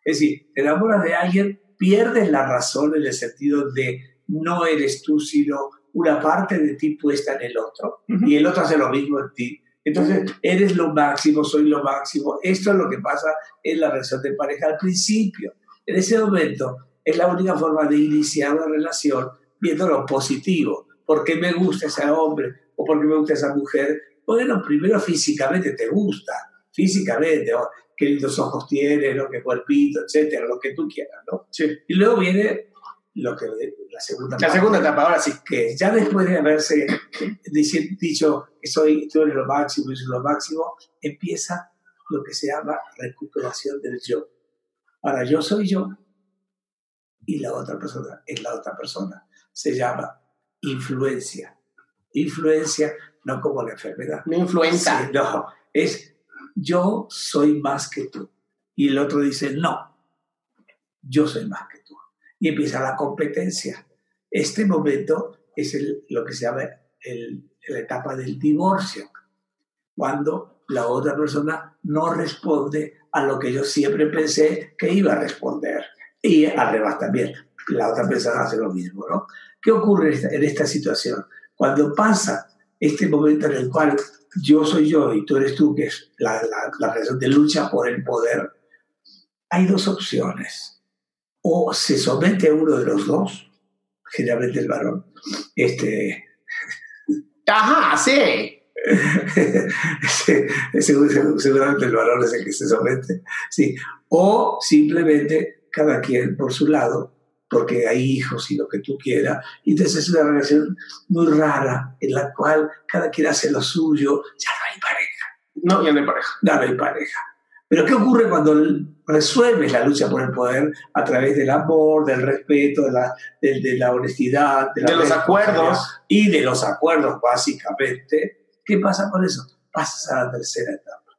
Es decir, te enamoras de alguien, pierdes la razón en el sentido de no eres tú, sino una parte de ti puesta en el otro. Y el otro hace lo mismo en ti. Entonces, eres lo máximo, soy lo máximo. Esto es lo que pasa en la relación de pareja al principio. En ese momento, es la única forma de iniciar una relación viendo lo positivo. ¿Por qué me gusta ese hombre? ¿O por qué me gusta esa mujer? Bueno, primero físicamente te gusta, físicamente, o qué lindos ojos tiene, ¿no? qué cuerpito, etcétera, lo que tú quieras, ¿no? Sí. Y luego viene lo que la segunda La parte, segunda etapa, ahora sí. que ya después de haberse dici- dicho que soy, tú eres lo máximo, yo soy lo máximo, empieza lo que se llama recuperación del yo. Ahora, yo soy yo y la otra persona es la otra persona. Se llama influencia. Influencia no como la enfermedad. Una influenza. Sí, no, es yo soy más que tú. Y el otro dice, no, yo soy más que tú. Y empieza la competencia. Este momento es el- lo que se llama la etapa del divorcio, cuando la otra persona no responde a lo que yo siempre pensé que iba a responder. Y al revés también, la otra persona hace lo mismo, ¿no? ¿Qué ocurre en esta situación? Cuando pasa este momento en el cual yo soy yo y tú eres tú, que es la, la, la relación de lucha por el poder, hay dos opciones. O se somete a uno de los dos, generalmente el varón, este, Ajá, sí. Seguramente el varón es el que se somete, sí. O simplemente cada quien por su lado, porque hay hijos y lo que tú quieras. Y entonces es una relación muy rara en la cual cada quien hace lo suyo, ya no hay pareja, No, ya no hay pareja. ya no hay pareja. Pero ¿qué ocurre cuando resuelves la lucha por el poder a través del amor, del respeto, de la, de, de la honestidad, la De los acuerdos. y de los acuerdos, básicamente? ¿Qué pasa con eso? Pasas a la tercera etapa.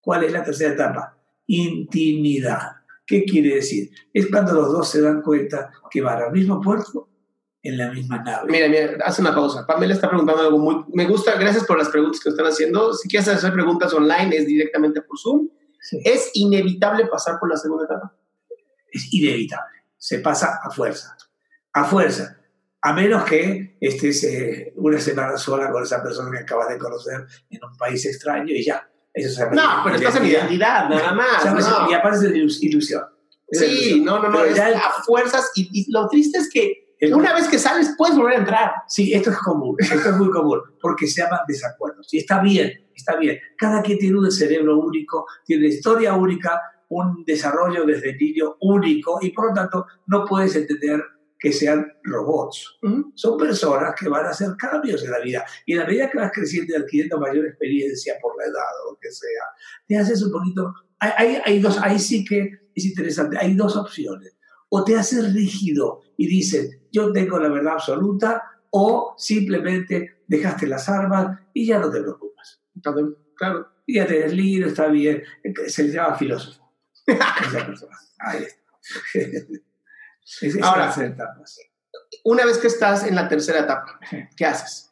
¿Cuál es la tercera etapa? Intimidad. ¿Qué quiere decir? Es cuando los dos se dan cuenta que van al mismo puerto, en la misma nave. Mira, mira, hace una pausa. Pamela está preguntando algo muy... Me gusta, gracias por las preguntas que están haciendo. Si quieres hacer preguntas online, es directamente por Zoom. Sí. ¿Es inevitable pasar por la segunda etapa? Es inevitable. Se pasa a fuerza. A fuerza. A menos que estés eh, una semana sola con esa persona que acabas de conocer en un país extraño y ya. Eso llama No, pero estás en identidad, nada más. Se llama- no. Y aparte es ilusión. Sí, no, no, no, Pero es ya el- a fuerzas. Y, y lo triste es que el- una vez que sales puedes volver a entrar. Sí, esto es común, esto es muy común, porque se llaman desacuerdos. Y está bien, está bien. Cada quien tiene un cerebro único, tiene una historia única, un desarrollo desde niño único, y por lo tanto no puedes entender que sean robots. Son personas que van a hacer cambios en la vida. Y en la medida que vas creciendo y adquiriendo mayor experiencia por la edad o lo que sea, te haces un poquito... Hay, hay, hay dos, ahí sí que es interesante, hay dos opciones. O te haces rígido y dices, yo tengo la verdad absoluta, o simplemente dejaste las armas y ya no te preocupas. Entonces, claro. Y ya tenés libro, está bien. Se le llama filósofo. Esa persona. Ahí está. Es- Ahora, etapas. Una vez que estás en la tercera etapa, ¿qué haces?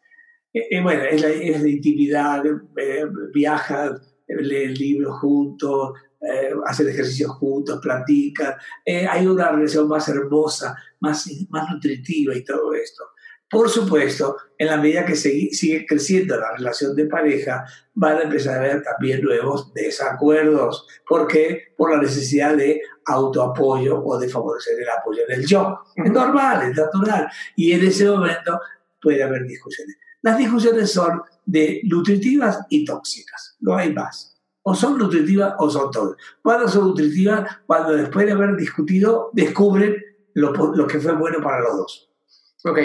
Eh, eh, bueno, es la, es la intimidad, eh, viajan, eh, leen libros juntos, eh, hacen ejercicios juntos, platican. Eh, hay una relación más hermosa, más, más nutritiva y todo esto. Por supuesto, en la medida que sigue creciendo la relación de pareja, van a empezar a haber también nuevos desacuerdos. ¿Por qué? Por la necesidad de autoapoyo o de favorecer el apoyo del yo. Es normal, es natural. Y en ese momento puede haber discusiones. Las discusiones son de nutritivas y tóxicas, no hay más. O son nutritivas o son tóxicas. Cuando son nutritivas, cuando después de haber discutido descubren lo, que fue bueno para los dos. Ok,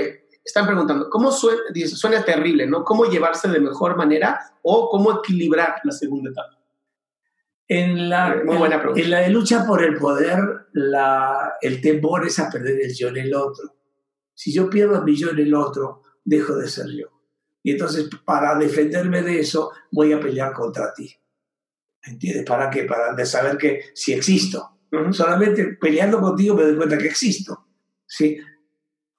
están preguntando, ¿cómo suena, suena terrible, ¿no? ¿Cómo llevarse de mejor manera o cómo equilibrar la segunda etapa? En la, Muy buena pregunta. En la de lucha por el poder, la, el temor es a perder el yo en el otro. Si yo pierdo mi yo en el otro, dejo de ser yo. Y entonces, para defenderme de eso, voy a pelear contra ti. ¿Entiendes? ¿Para qué? Para de saber que si existo. Ujú. Solamente peleando contigo me doy cuenta que existo. ¿Sí?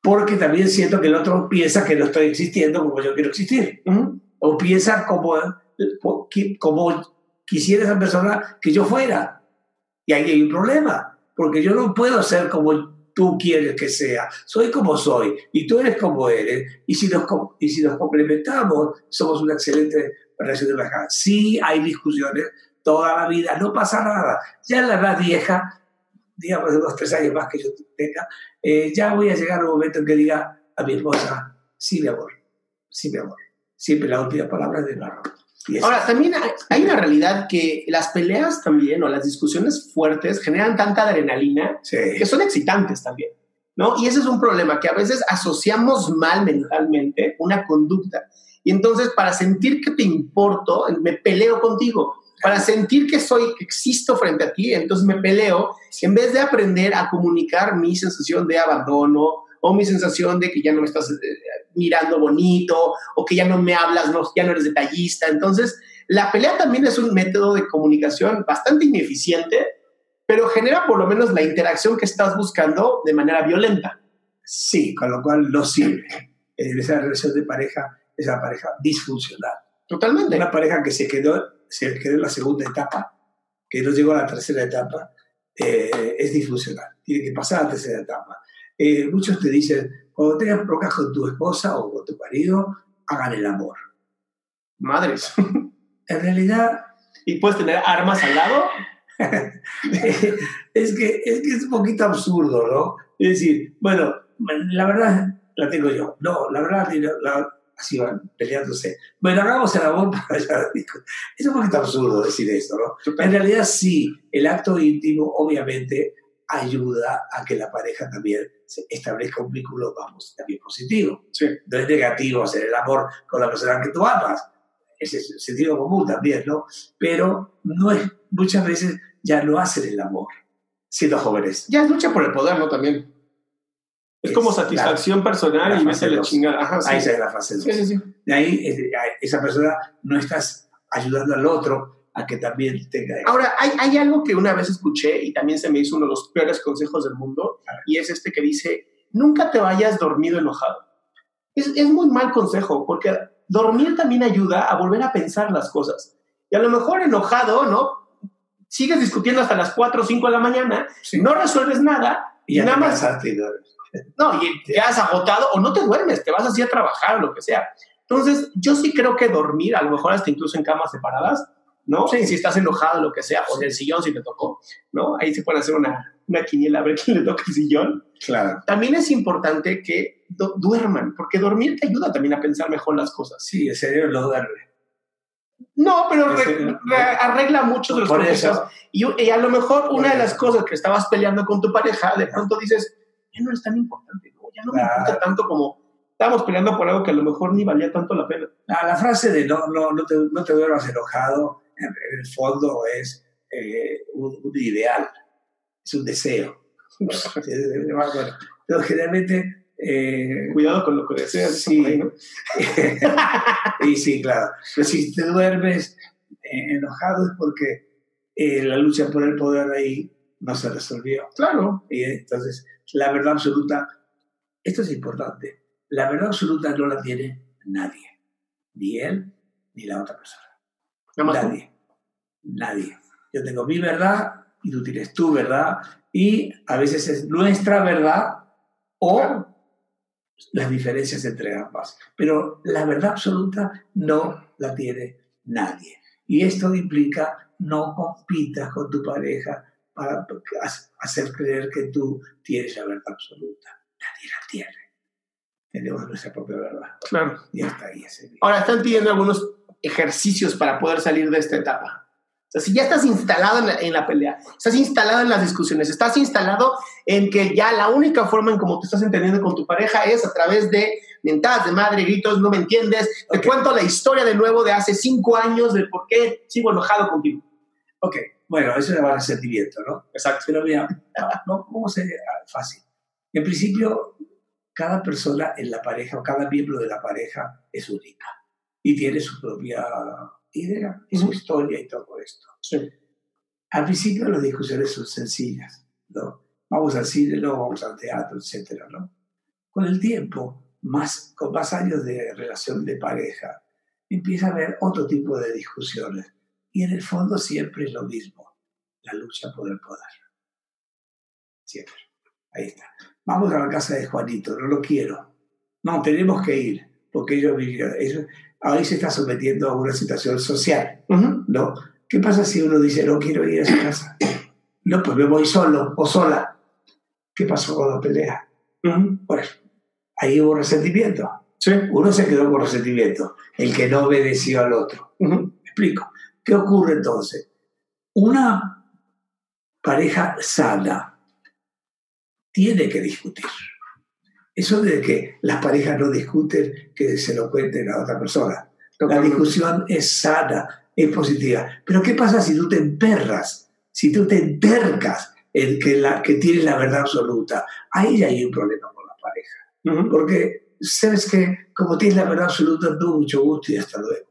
Porque también siento que el otro piensa que no estoy existiendo como yo quiero existir Ujú. o piensa como, como quisiera esa persona que yo fuera. Y ahí hay un problema, porque yo no puedo ser como tú quieres que sea. Soy como soy y tú eres como eres. Y si nos, y si nos complementamos, somos una excelente relación de pareja. Sí hay discusiones toda la vida, no pasa nada. Ya en la edad vieja, digamos de unos tres años más que yo tenga, eh, ya voy a llegar a un momento en que diga a mi esposa, sí, mi amor, sí, mi amor. Siempre la última palabra de Y eso- Ahora, también hay, una realidad que las peleas también o las discusiones fuertes generan tanta adrenalina sí. que son excitantes también, ¿no? Y ese es un problema que a veces asociamos mal mentalmente una conducta. Y entonces, para sentir que te importo, me peleo contigo. Para sentir que soy, que existo frente a ti, entonces me peleo, en vez de aprender a comunicar mi sensación de abandono o mi sensación de que ya no me estás eh, mirando bonito o que ya no me hablas, no, ya no eres detallista. Entonces, la pelea también es un método de comunicación bastante ineficiente, pero genera por lo menos la interacción que estás buscando de manera violenta. Sí, con lo cual no sirve. Eh, Esa relación de pareja es una pareja disfuncional. Totalmente. Una pareja que se quedó, se quedó en la segunda etapa, que no llegó a la tercera etapa, eh, es disfuncional. Tiene que pasar a la tercera etapa. Eh, muchos te dicen, cuando tengas broncas con tu esposa o con tu marido, hagan el amor. Madres. En realidad, y puedes tener armas al lado. es, que, es que es un poquito absurdo, ¿no? Es decir, bueno, la verdad la tengo yo. No, la verdad, la- así van peleándose. Bueno, hagamos el amor para allá. Es un poquito absurdo decir esto, ¿no? En realidad sí, el acto íntimo obviamente ayuda a que la pareja también se establezca un vínculo, también positivo. Sí. No es negativo hacer el amor con la persona que tú amas. Ese es el sentido común también, ¿no? Pero no es, muchas veces ya no hacen el amor siendo jóvenes. Ya es lucha por el poder, ¿no? También. Es, Es como la- satisfacción personal la y a la chingada. Ajá, sí. Ahí da la fase dos. Sí, sí, sí. De ahí, es- ahí esa persona no estás ayudando al otro a que también tenga Ahora, hay, hay algo que una vez escuché y también se me hizo uno de los peores consejos del mundo, y es este que dice, nunca te vayas dormido enojado. Es, es muy mal consejo, porque dormir también ayuda a volver a pensar las cosas. Y a lo mejor enojado, ¿no? Sigues discutiendo hasta las 4 o 5 de la mañana, no resuelves nada Y ya nada más no, y te quedas agotado o no te duermes, te vas así a trabajar o lo que sea. Entonces, yo sí creo que dormir, a lo mejor hasta incluso en camas separadas, ¿no? Si estás enojado, lo que sea, o en el sillón si te tocó, ¿no? Ahí se puede hacer una, una quiniela a ver quién le toca el sillón. Claro. También es importante que du- duerman, porque dormir te ayuda también a pensar mejor las cosas. Sí, el cerebro lo duerme. No, pero arregla muchos de los eso. Y, y a lo mejor una de las cosas que estabas peleando con tu pareja, de pronto dices, ya no es tan importante, ¿no? ya no me importa tanto como estábamos peleando por algo que a lo mejor ni valía tanto la pena. Ah, la frase de no, no, no, te, no te duermas enojado, en, el fondo es eh, un, un ideal, es un deseo. Pero generalmente... eh, Cuidado con lo que deseas, Sí. y sí, claro. Pero si te duermes eh, enojado es porque eh, la lucha por el poder ahí no se resolvió. Claro. Y entonces, la verdad absoluta, esto es importante, la verdad absoluta no la tiene nadie, ni él ni la otra persona. Nada más tú. Nadie, nadie. Yo tengo mi verdad y tú tienes tu verdad y a veces es nuestra verdad o las diferencias entre ambas. Pero la verdad absoluta no la tiene nadie. Y esto implica no compitas con tu pareja para hacer creer que tú tienes la verdad absoluta. Nadie la tiene. Tenemos nuestra propia verdad. Claro. Y hasta ahí ese. Ahora, están pidiendo algunos ejercicios para poder salir de esta etapa. O sea, si ya estás instalado en la, en la pelea, estás instalado en las discusiones, estás instalado en que ya la única forma en cómo te estás entendiendo con tu pareja es a través de mentadas de madre, gritos, no me entiendes, te Ok. cuento la historia de nuevo de hace cinco años de por qué sigo enojado contigo. Ok, bueno, eso es el sentimiento, ¿no? Exacto. Pero mira, no, ¿cómo sería fácil? En principio, cada persona en la pareja o cada miembro de la pareja es única y tiene su propia idea y su historia y todo esto. Sí. Al principio las discusiones son sencillas, ¿no? Vamos al cine, no vamos al teatro, etcétera, ¿no? Con el tiempo, más, con más años de relación de pareja, empieza a haber otro tipo de discusiones. Y en el fondo siempre es lo mismo, la lucha por el poder. Siempre. Ahí está. Vamos a la casa de Juanito, no lo quiero. No, tenemos que ir, porque ellos vivieron. Ellos, ahí se está sometiendo a una situación social. ¿no? ¿Qué pasa si uno dice, no quiero ir a esa casa? No, pues me voy solo o sola. ¿Qué pasó con la pelea? Pues ahí hubo resentimiento. Sí. Uno se quedó con resentimiento, el que no obedeció al otro. ¿Me explico? ¿Qué ocurre entonces? Una pareja sana tiene que discutir. Eso de que las parejas no discuten, que se lo cuenten a otra persona. La discusión es sana, es positiva. Pero ¿qué pasa si tú te emperras? Si tú te entercas en que, la, que tienes la verdad absoluta. Ahí ya hay un problema con la pareja. Ujú. Porque sabes que como tienes la verdad absoluta, no mucho gusto y hasta luego.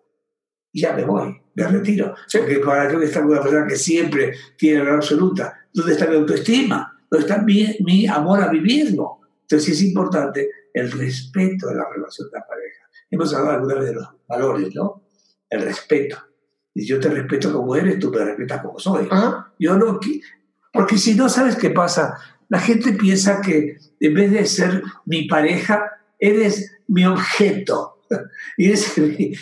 Y ya me voy, me retiro. Porque para qué voy a estar con una persona que siempre tiene la verdad absoluta. ¿Dónde está mi autoestima? ¿Dónde está mi, mi amor a mí mismo? Entonces es importante el respeto de la relación de la pareja. Hemos hablado alguna vez de los valores, ¿no? El respeto. Y yo te respeto como eres, tú me respetas como soy. Ajá. Yo no, porque si no, ¿sabes qué pasa? La gente piensa que en vez de ser mi pareja, eres mi objeto. Y, eres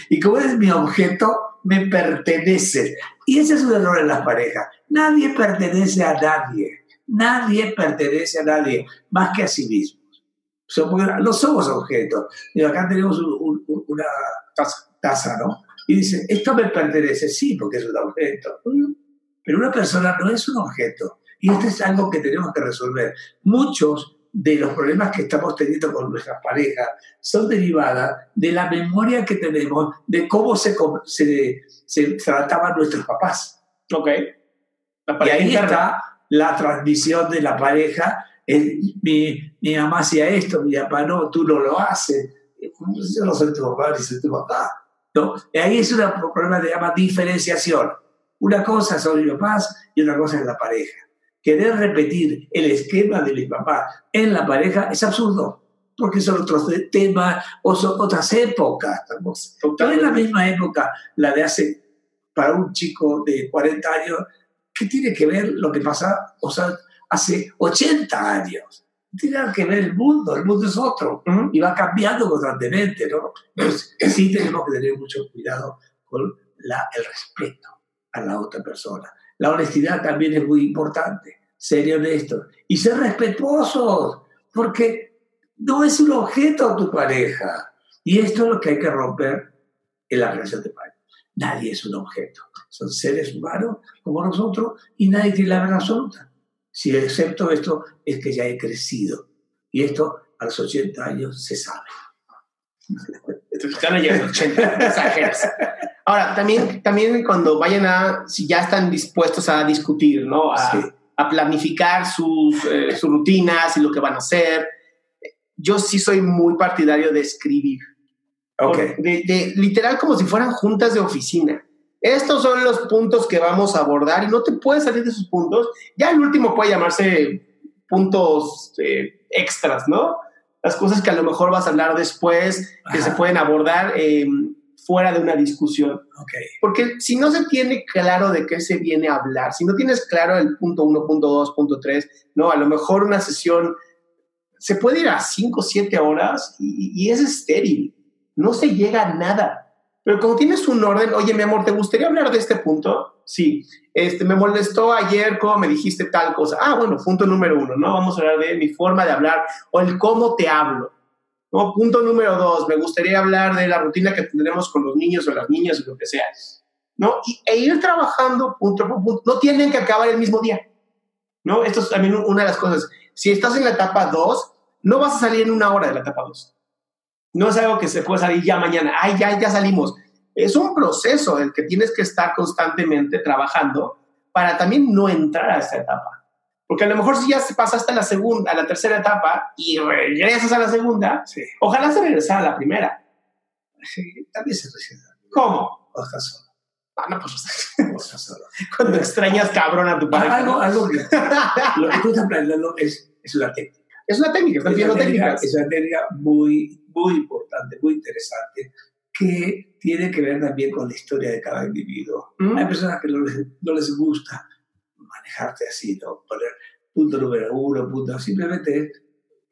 y como eres mi objeto, me perteneces. Y ese es un error en las parejas. Nadie pertenece a nadie. Nadie pertenece a nadie más que a sí mismo. No somos objetos. Y acá tenemos un- un- una taza, ¿no? Y dice, esto me pertenece, sí, porque es un objeto. Pero una persona no es un objeto. Y esto es algo que tenemos que resolver. Muchos de los problemas que estamos teniendo con nuestras parejas son derivadas de la memoria que tenemos de cómo se, se, se trataban nuestros papás. Ok. La Y ahí interna. está la transmisión de la pareja. El- mi, mi mamá hacía esto, mi papá no, tú no lo haces. Yo no soy tu papá ni soy tu papá. ¿no? Y ahí es un problema que se llama diferenciación. Una cosa son mis papás y otra cosa es la pareja. querer repetir el esquema de mi papá en la pareja es absurdo, porque son otros temas o son otras épocas. Estamos no es la misma época, la de hace, para un chico de 40 años, que tiene que ver lo que pasa o sea, hace 80 años. Tiene que ver el mundo, el mundo es otro y va cambiando constantemente. ¿no? Entonces, sí tenemos que tener mucho cuidado con la, el respeto a la otra persona. La honestidad también es muy importante, ser honesto y ser respetuosos, porque no es un objeto tu pareja. Y esto es lo que hay que romper en la relación de pareja. Nadie es un objeto. Son seres humanos como nosotros y nadie tiene la verdad absoluta. Si excepto esto es que ya he crecido. Y esto a los 80 años se sabe. Están a los 80, Ahora, también, también cuando vayan a, si ya están dispuestos a discutir, ¿no? A, a planificar sus, eh, sus rutinas y lo que van a hacer, yo sí soy muy partidario de escribir. Okay. De, literal como si fueran juntas de oficina. Estos son los puntos que vamos a abordar y no te puedes salir de esos puntos. Ya el último puede llamarse puntos eh, extras, ¿no? Las cosas que a lo mejor vas a hablar después, que se pueden abordar. Eh, fuera de una discusión. Okay. Porque si no se tiene claro de qué se viene a hablar, si no tienes claro el punto 1, punto 2, punto 3, no, a lo mejor una sesión se puede ir a 5, 7 horas y, y, es estéril, no se llega a nada. Pero como tienes un orden, oye, mi amor, ¿te gustaría hablar de este punto? Sí, este, me molestó ayer cómo me dijiste tal cosa. Ah, bueno, punto número uno, ¿no? Vamos a hablar de mi forma de hablar o el cómo te hablo. ¿no? Punto número dos, me gustaría hablar de la rutina que tendremos con los niños o las niñas o lo que sea. ¿no? E ir trabajando punto por punto. No tienen que acabar el mismo día. ¿no? Esto es también una de las cosas. Si estás en la etapa 2, no vas a salir en una hora de la etapa 2. No es algo que se puede salir ya mañana. Ay, ya, ya salimos. Es un proceso el que tienes que estar constantemente trabajando para también no entrar a esta etapa. Porque a lo mejor si ya pasaste a la segunda, a la tercera etapa y regresas a la segunda, sí. ojalá se regresara a la primera. Sí, también se regresa. ¿Cómo? O estás solo. Ah, no, pues o estás solo. Cuando extrañas cabrón a tu pareja. Algo, algo que, lo que tú estás planteando es, es una técnica. Es una técnica, estás viendo técnicas. Es una técnica muy, muy importante, muy interesante, que tiene que ver también con la historia de cada individuo. Mm. Hay personas que no les, no les gusta manejarte así, ¿no? Poner punto número uno, punto. Simplemente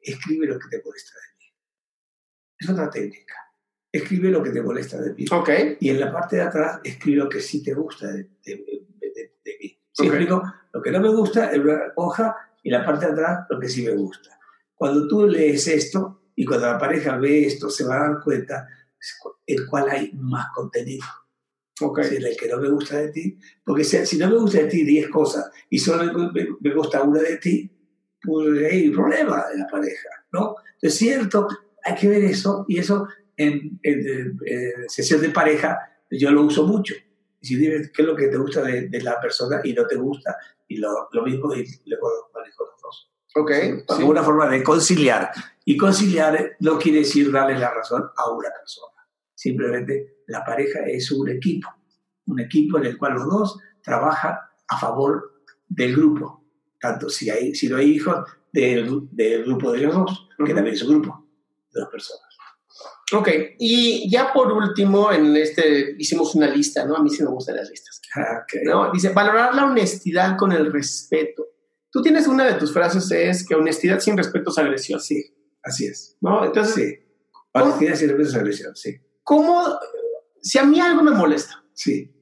escribe lo que te molesta de mí. Es otra técnica. Escribe lo que te molesta de mí. Ok. Y en la parte de atrás escribe lo que sí te gusta de, de, de, de mí. ¿Sí okay. explico? Lo que no me gusta en una hoja y la parte de atrás lo que sí me gusta. Cuando tú lees esto y cuando la pareja ve esto, se va a dar cuenta en cuál hay más contenido. Okay. Si el que no me gusta de ti, porque si, si no me gusta de ti 10 cosas y solo me, me, gusta una de ti, pues hay problema en la pareja, ¿no? Es cierto, hay que ver eso y eso en, en, en, en sesión de pareja yo lo uso mucho. Si dime qué es lo que te gusta de, de, la persona y no te gusta, y lo, lo mismo y luego manejo los dos. Ok. Sí. Una forma de conciliar. Y conciliar no quiere decir darle la razón a una persona. Simplemente la pareja es un equipo, un equipo en el cual los dos trabajan a favor del grupo, tanto si, hay, si no hay hijos, del, del grupo de los dos, que uh -huh. también es un grupo de dos personas. Ok, y ya por último, en este hicimos una lista, ¿no? A mí sí me gustan las listas. Okay. ¿no? Dice, valorar la honestidad con el respeto. Tú tienes una de tus frases, es que honestidad sin respeto es agresión. Sí, así es. ¿No? Entonces, sí. Honestidad sin respeto es agresión, sí. ¿Cómo, si a mí algo me molesta, sí.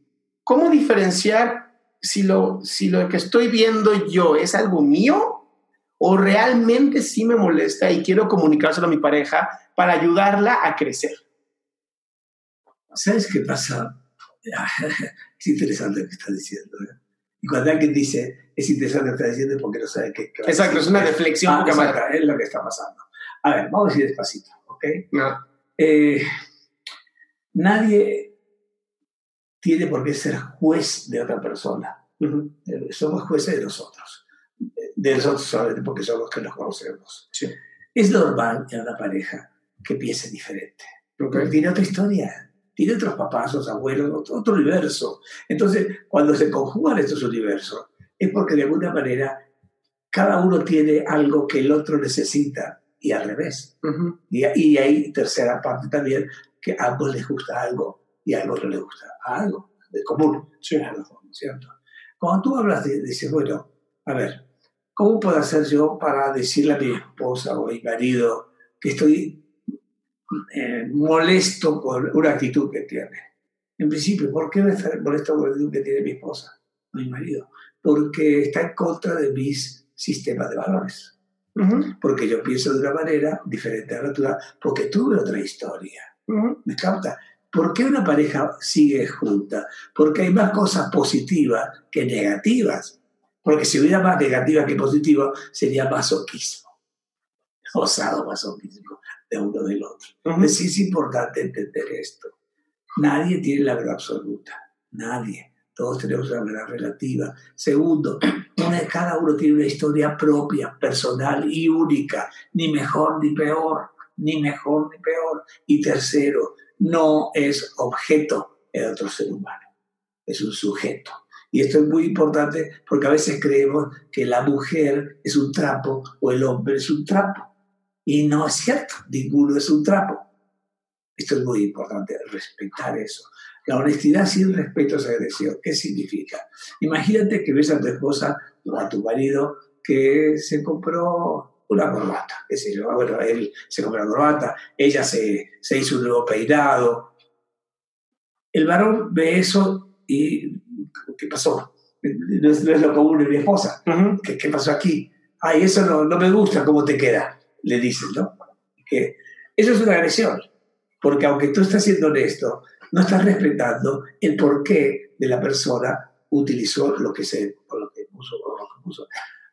¿cómo diferenciar si lo, si lo que estoy viendo yo es algo mío o realmente sí me molesta y quiero comunicárselo a mi pareja para ayudarla a crecer? ¿Sabes qué pasa? es interesante lo que estás diciendo. ¿eh? Y cuando alguien dice, es interesante lo que diciendo, porque no sabe qué. qué exacto, es una reflexión. Ah, exacto, es lo que está pasando. A ver, vamos a ir despacito, ¿ok? No. Eh, nadie tiene por qué ser juez de otra persona. Uh -huh. Somos jueces de nosotros. De nosotros solamente porque somos los que nos conocemos. Sí. Es normal en una pareja que piense diferente. Porque tiene otra historia, tiene otros papás, otros abuelos, otro, otro universo. Entonces, cuando se conjugan estos universos, es porque de alguna manera cada uno tiene algo que el otro necesita y al revés. y, y, hay tercera parte también, que a ambos les gusta algo y a otro les gusta algo, de común, sí. ¿cierto? Cuando tú hablas de, dices, bueno, a ver, ¿cómo puedo hacer yo para decirle a mi esposa o a mi marido que estoy eh, molesto con una actitud que tiene? En principio, ¿por qué me está molesto con la actitud que tiene mi esposa o mi marido? Porque está en contra de mis sistemas de valores porque yo pienso de una manera diferente a la tuya, porque tuve otra historia. ¿Me capta? ¿Por qué una pareja sigue junta? Porque hay más cosas positivas que negativas. Porque si hubiera más negativas que positivas, sería masoquismo. Osado masoquismo de uno del otro. es importante entender esto. Nadie tiene la verdad absoluta. Nadie. Todos tenemos una verdad relativa. Segundo, cada uno tiene una historia propia, personal y única, ni mejor ni peor, ni mejor ni peor. Y tercero, no es objeto de otro ser humano, es un sujeto. Y esto es muy importante porque a veces creemos que la mujer es un trapo o el hombre es un trapo. Y no es cierto, ninguno es un trapo. Esto es muy importante, respetar eso. La honestidad sin respeto es agresión. ¿Qué significa? Imagínate que ves a tu esposa o a tu marido que se compró una corbata, qué sé yo, bueno, él se compró una corbata, ella se, se hizo un nuevo peinado. El varón ve eso y ¿qué pasó? No es, lo común de mi esposa. ¿Qué, ¿Qué, pasó aquí? Ay, eso no, no me gusta, ¿cómo te queda? Le dicen, ¿no? Que eso es una agresión, porque aunque tú estás siendo honesto, no estás respetando el porqué de la persona utilizó lo que se lo que puso.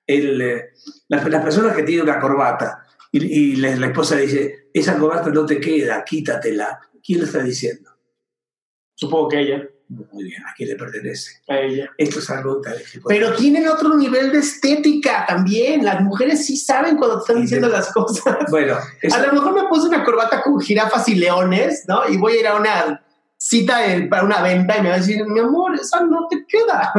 El, eh, las, personas que tienen una corbata y, la, esposa dice, esa corbata no te queda, quítatela. ¿Quién lo está diciendo? Supongo que ella. Muy bien, ¿a quién le pertenece? A ella. Esto es algo tal Pero tienen otro nivel de estética también. Las mujeres sí saben cuando te están diciendo las cosas. Bueno, a lo mejor me puse una corbata con jirafas y leones, ¿no? Y voy a ir a una cita para una venta y me va a decir, mi amor, esa no te queda.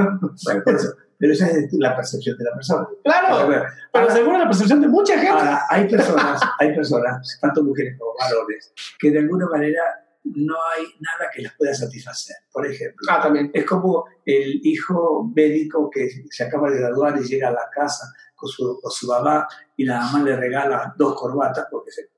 pero esa es la percepción de la persona. Claro, pero, seguro la percepción de mucha gente. Ahora, hay personas, hay personas, tanto mujeres como varones, que de alguna manera no hay nada que las pueda satisfacer. Por ejemplo, ah, también. es como el hijo médico que se acaba de graduar y llega a la casa con su, con su mamá y la mamá le regala dos corbatas porque se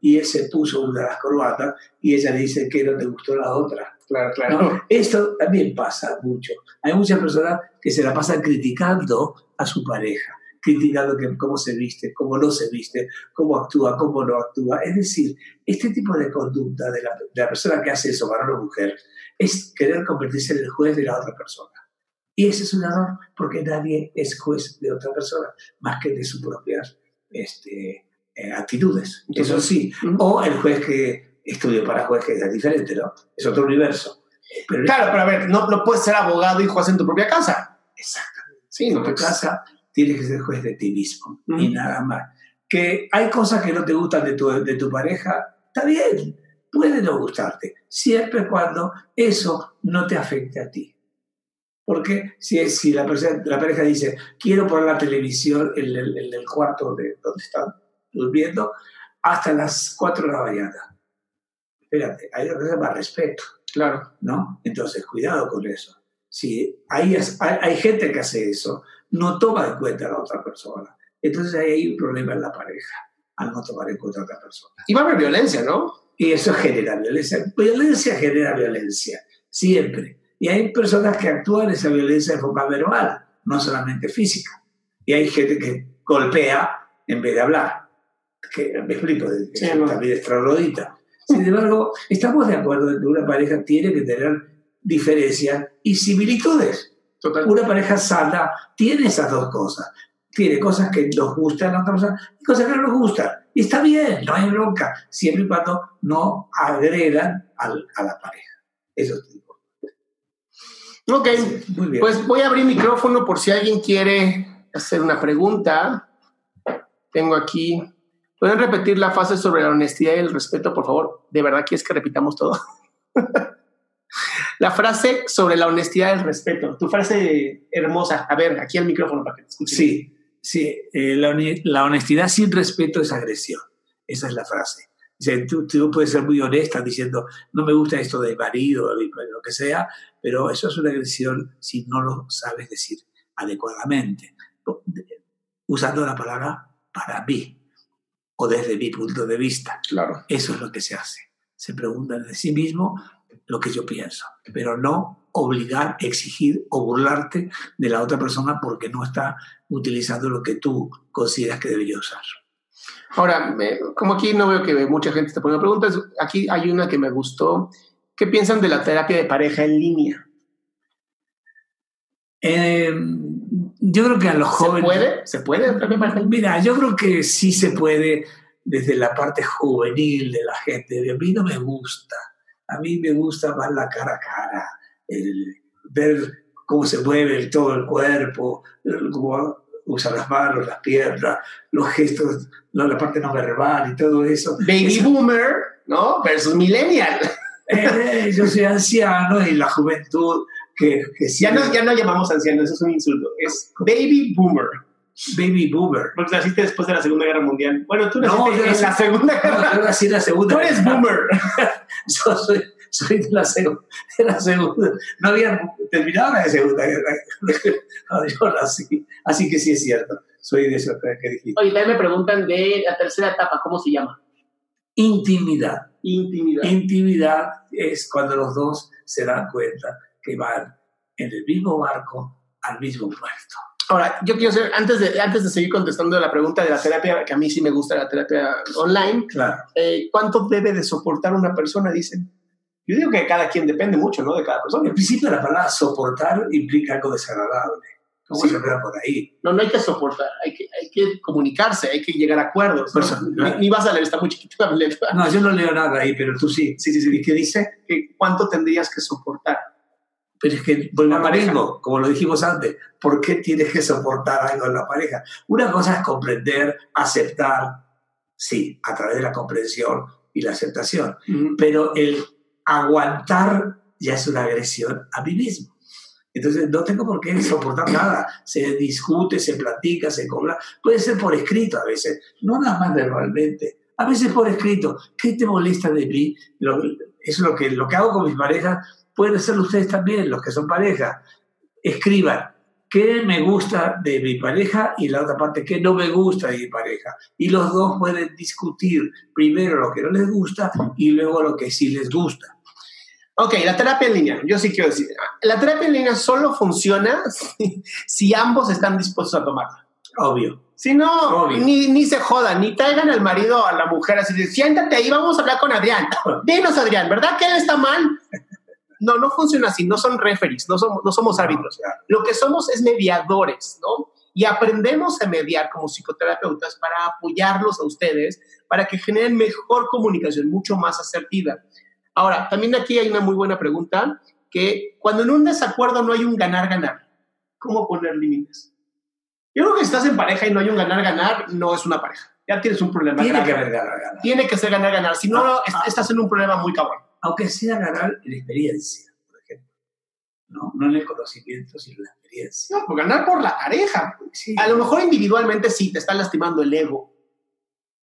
y él se puso una de las corbatas y ella dice que no te gustó la otra. Claro, claro. Esto también pasa mucho. Hay muchas personas que se la pasan criticando a su pareja criticando que, cómo se viste, cómo no se viste, cómo actúa, cómo no actúa. Es decir, este tipo de conducta de la, de la persona que hace eso, varón o mujer, es querer convertirse en el juez de la otra persona. Y ese es un error porque nadie es juez de otra persona más que de sus propias este, eh, actitudes. Eso sí. O el juez que estudió para juez, que es diferente, ¿no? Es otro universo. claro, pero a ver, no, no puedes ser abogado y juez en tu propia casa. Exactamente. Sí, en tu casa tienes que ser juez de ti mismo y nada más. Que hay cosas que no te gustan de tu, de tu pareja, está bien, puede no gustarte, siempre cuando eso no te afecte a ti. Porque si, si la, la pareja dice, quiero poner la televisión en el, cuarto de donde están durmiendo hasta las 4 de la mañana. Espérate, hay que se más respeto. Claro. ¿No? Entonces, cuidado con eso. Si hay, hay, hay gente que hace eso, no toma en cuenta a la otra persona. Entonces ahí hay un problema en la pareja, al no tomar en cuenta a otra persona. Y va a haber violencia, ¿no? Y eso genera violencia. Violencia genera violencia, siempre. Y hay personas que actúan esa violencia de forma verbal, no solamente física. Y hay gente que golpea en vez de hablar. Que me explico, sí, también es troglodita. Sin embargo, estamos de acuerdo en que una pareja tiene que tener diferencias y similitudes. Una pareja sana tiene esas dos cosas. Tiene cosas que nos gustan a la otra persona y cosas que no nos gustan. Y está bien, no hay bronca, siempre y cuando no agredan al, a la pareja. Eso es importante. Ok, muy bien. pues voy a abrir micrófono por si alguien quiere hacer una pregunta. Tengo aquí. ¿Pueden repetir la fase sobre la honestidad y el respeto, por favor? ¿De verdad quieres que repitamos todo? La frase sobre la honestidad y el respeto. Tu frase hermosa. A ver, aquí al micrófono para que te escuches. Sí. Sí, eh, la, la, honestidad sin respeto es agresión. Esa es la frase. tú, tú, puedes ser muy honesta diciendo, no me gusta esto de marido, lo que sea, pero eso es una agresión si no lo sabes decir adecuadamente, usando la palabra para mí o desde mi punto de vista. Claro. Eso es lo que se hace. Se pregunta de sí mismo lo que yo pienso, pero no obligar, exigir o burlarte de la otra persona porque no está utilizando lo que tú consideras que debería usar. Ahora, como aquí no veo que mucha gente te pone preguntas, aquí hay una que me gustó. ¿Qué piensan de la terapia de pareja en línea? Eh, yo creo que a los jóvenes... ¿Se puede? ¿Se puede? Mira, yo creo que sí se puede desde la parte juvenil de la gente. A mí no me gusta. A mí me gusta más la cara a cara, el ver cómo se mueve todo el cuerpo, cómo usa las manos, las piernas, los gestos, la parte no verbal y todo eso. Baby boomer, ¿no? Versus millennial. Eh, yo soy anciano y la juventud que, que ya, no, ya no llamamos anciano, eso es un insulto, es baby boomer. Baby boomer. Porque naciste después de la Segunda Guerra Mundial. Bueno, tú naciste no, en la Segunda Guerra. No, yo nací en la Segunda Tú eres boomer. yo soy, soy de, la segunda, de la Segunda. No había terminado la Segunda Guerra. yo nací. Así que sí es cierto. Soy de eso que dijiste. Oye, también me preguntan de la tercera etapa, ¿cómo se llama? Intimidad. Intimidad. Intimidad es cuando los dos se dan cuenta que van en el mismo barco al mismo puerto. Ahora, yo quiero hacer, antes de, antes de seguir contestando la pregunta de la terapia, que a mí sí me gusta la terapia online, claro. Eh, ¿cuánto debe de soportar una persona? Dicen. Yo digo que cada quien depende mucho, ¿no? De cada persona. En principio la palabra soportar implica algo desagradable. ¿Cómo se ve por ahí? No, no hay que soportar, hay que, hay que comunicarse, hay que llegar a acuerdos. Ni, vas a leer, está muy chiquita la letra. No, yo no leo nada ahí, pero tú sí. Sí, sí, sí. ¿Y qué dice? ¿Cuánto tendrías que soportar? Pero es que vuelve a mismo, como lo dijimos antes, ¿por qué tienes que soportar algo en la pareja? Una cosa es comprender, aceptar, sí, a través de la comprensión y la aceptación, pero el aguantar ya es una agresión a mí mismo. Entonces no tengo por qué soportar nada. Se discute, se platica, se cobra. Puede ser por escrito a veces, no nada más verbalmente. A veces por escrito. ¿Qué te molesta de mí? Es lo que, lo que hago con mis parejas pueden ser ustedes también, los que son pareja. Escriban qué me gusta de mi pareja y la otra parte qué no me gusta de mi pareja. Y los dos pueden discutir primero lo que no les gusta y luego lo que sí les gusta. Ok, la terapia en línea, yo sí quiero decir, la terapia en línea solo funciona si, ambos están dispuestos a tomarla. Obvio. Si no, Ni, ni, se jodan, ni traigan al marido a la mujer así de siéntate ahí, vamos a hablar con Adrián. Dinos, Adrián, ¿verdad que él está mal? No, no funciona así, no son referees, no somos, no somos árbitros. Lo que somos es mediadores, ¿no? Y aprendemos a mediar como psicoterapeutas para apoyarlos a ustedes, para que generen mejor comunicación, mucho más asertiva. Ahora, también aquí hay una muy buena pregunta, que cuando en un desacuerdo no hay un ganar-ganar, ¿cómo poner límites? Yo creo que si estás en pareja y no hay un ganar-ganar, no es una pareja. Ya tienes un problema. Tiene que haber ganar-ganar. Tiene que ser ganar-ganar. Si no, estás en un problema muy cabrón aunque sea ganar en experiencia, por ejemplo. No, no en el conocimiento, sino en la experiencia. No, pues ganar por la pareja. A lo mejor individualmente sí te está lastimando el ego.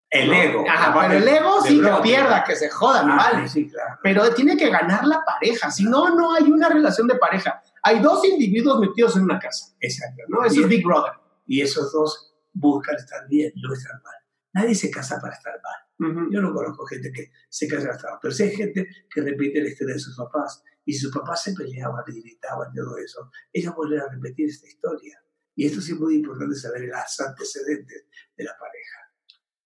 El ego. Ajá, pero el ego sí que pierda, que se joda, ah, vale. Sí, claro. Pero tiene que ganar la pareja. Si no, no hay una relación de pareja. Hay dos individuos metidos en una casa. Exacto. ¿no? Eso es Big Brother. Y esos dos buscan estar bien, no estar mal. Nadie se casa para estar mal. Yo no conozco gente que se casa hasta pero sí hay gente que repite la historia de sus papás. Y sus papás se peleaban y gritaban y todo eso. Ellos vuelven a repetir esta historia. Y esto sí es muy importante saber los antecedentes de la pareja.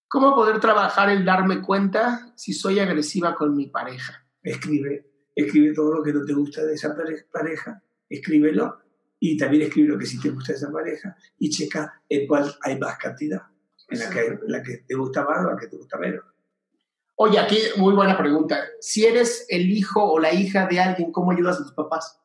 ¿Cómo poder trabajar el darme cuenta si soy agresiva con mi pareja? Escribe, escribe todo lo que no te gusta de esa pareja, escríbelo y también escribe lo que sí te gusta de esa pareja y checa en cuál hay más cantidad en la que, la que te gusta más o la que te gusta menos. Oye, aquí muy buena pregunta. Si eres el hijo o la hija de alguien, ¿cómo ayudas a tus papás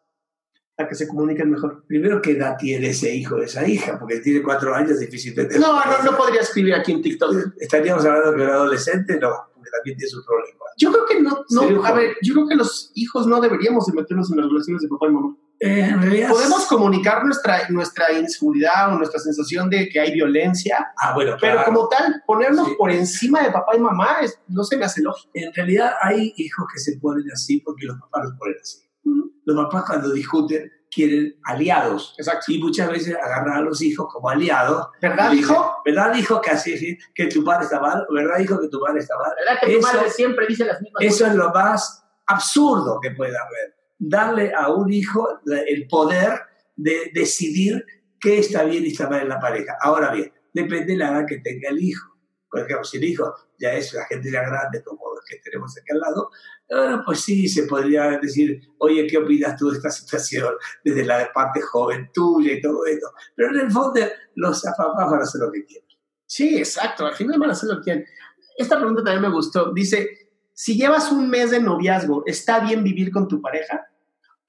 a que se comuniquen mejor? Primero, ¿qué edad tiene ese hijo o esa hija? Porque tiene cuatro años, es difícil de No, no, no podría escribir aquí en TikTok. ¿Estaríamos hablando de un adolescente? No, porque también tiene sus problemas. Yo creo que no, no a ver, yo creo que los hijos no deberíamos de meternos en las relaciones de papá y mamá. Eh, en realidad. Podemos comunicar nuestra, nuestra inseguridad o nuestra sensación de que hay violencia, Ah, bueno, pero como tal, ponernos Sí. por encima de papá y mamá es- no se me hace lógico. En realidad hay hijos que se ponen así porque los papás los ponen así. Los papás cuando discuten quieren aliados. Exacto. Y muchas veces agarran a los hijos como aliados. ¿Verdad, dicen, hijo? ¿Verdad, hijo, que así sí, que tu padre está mal? ¿Verdad, hijo, que tu padre está mal? ¿Verdad que tu Eso- madre siempre dice las mismas Eso cosas? es lo más absurdo que puede haber. Darle a un hijo el poder de decidir qué está bien y está mal en la pareja. Ahora bien, depende de la edad que tenga el hijo. Por ejemplo, si el hijo ya es la gente ya grande, como los que tenemos aquí al lado, bueno, pues sí, se podría decir, oye, ¿qué opinas tú de esta situación desde la parte joven tuya y todo esto? Pero en el fondo, los papás van a hacer lo que quieren. Sí, exacto. Al final van a hacer lo que quieren. Esta pregunta también me gustó. Dice, si llevas un mes de noviazgo, ¿está bien vivir con tu pareja?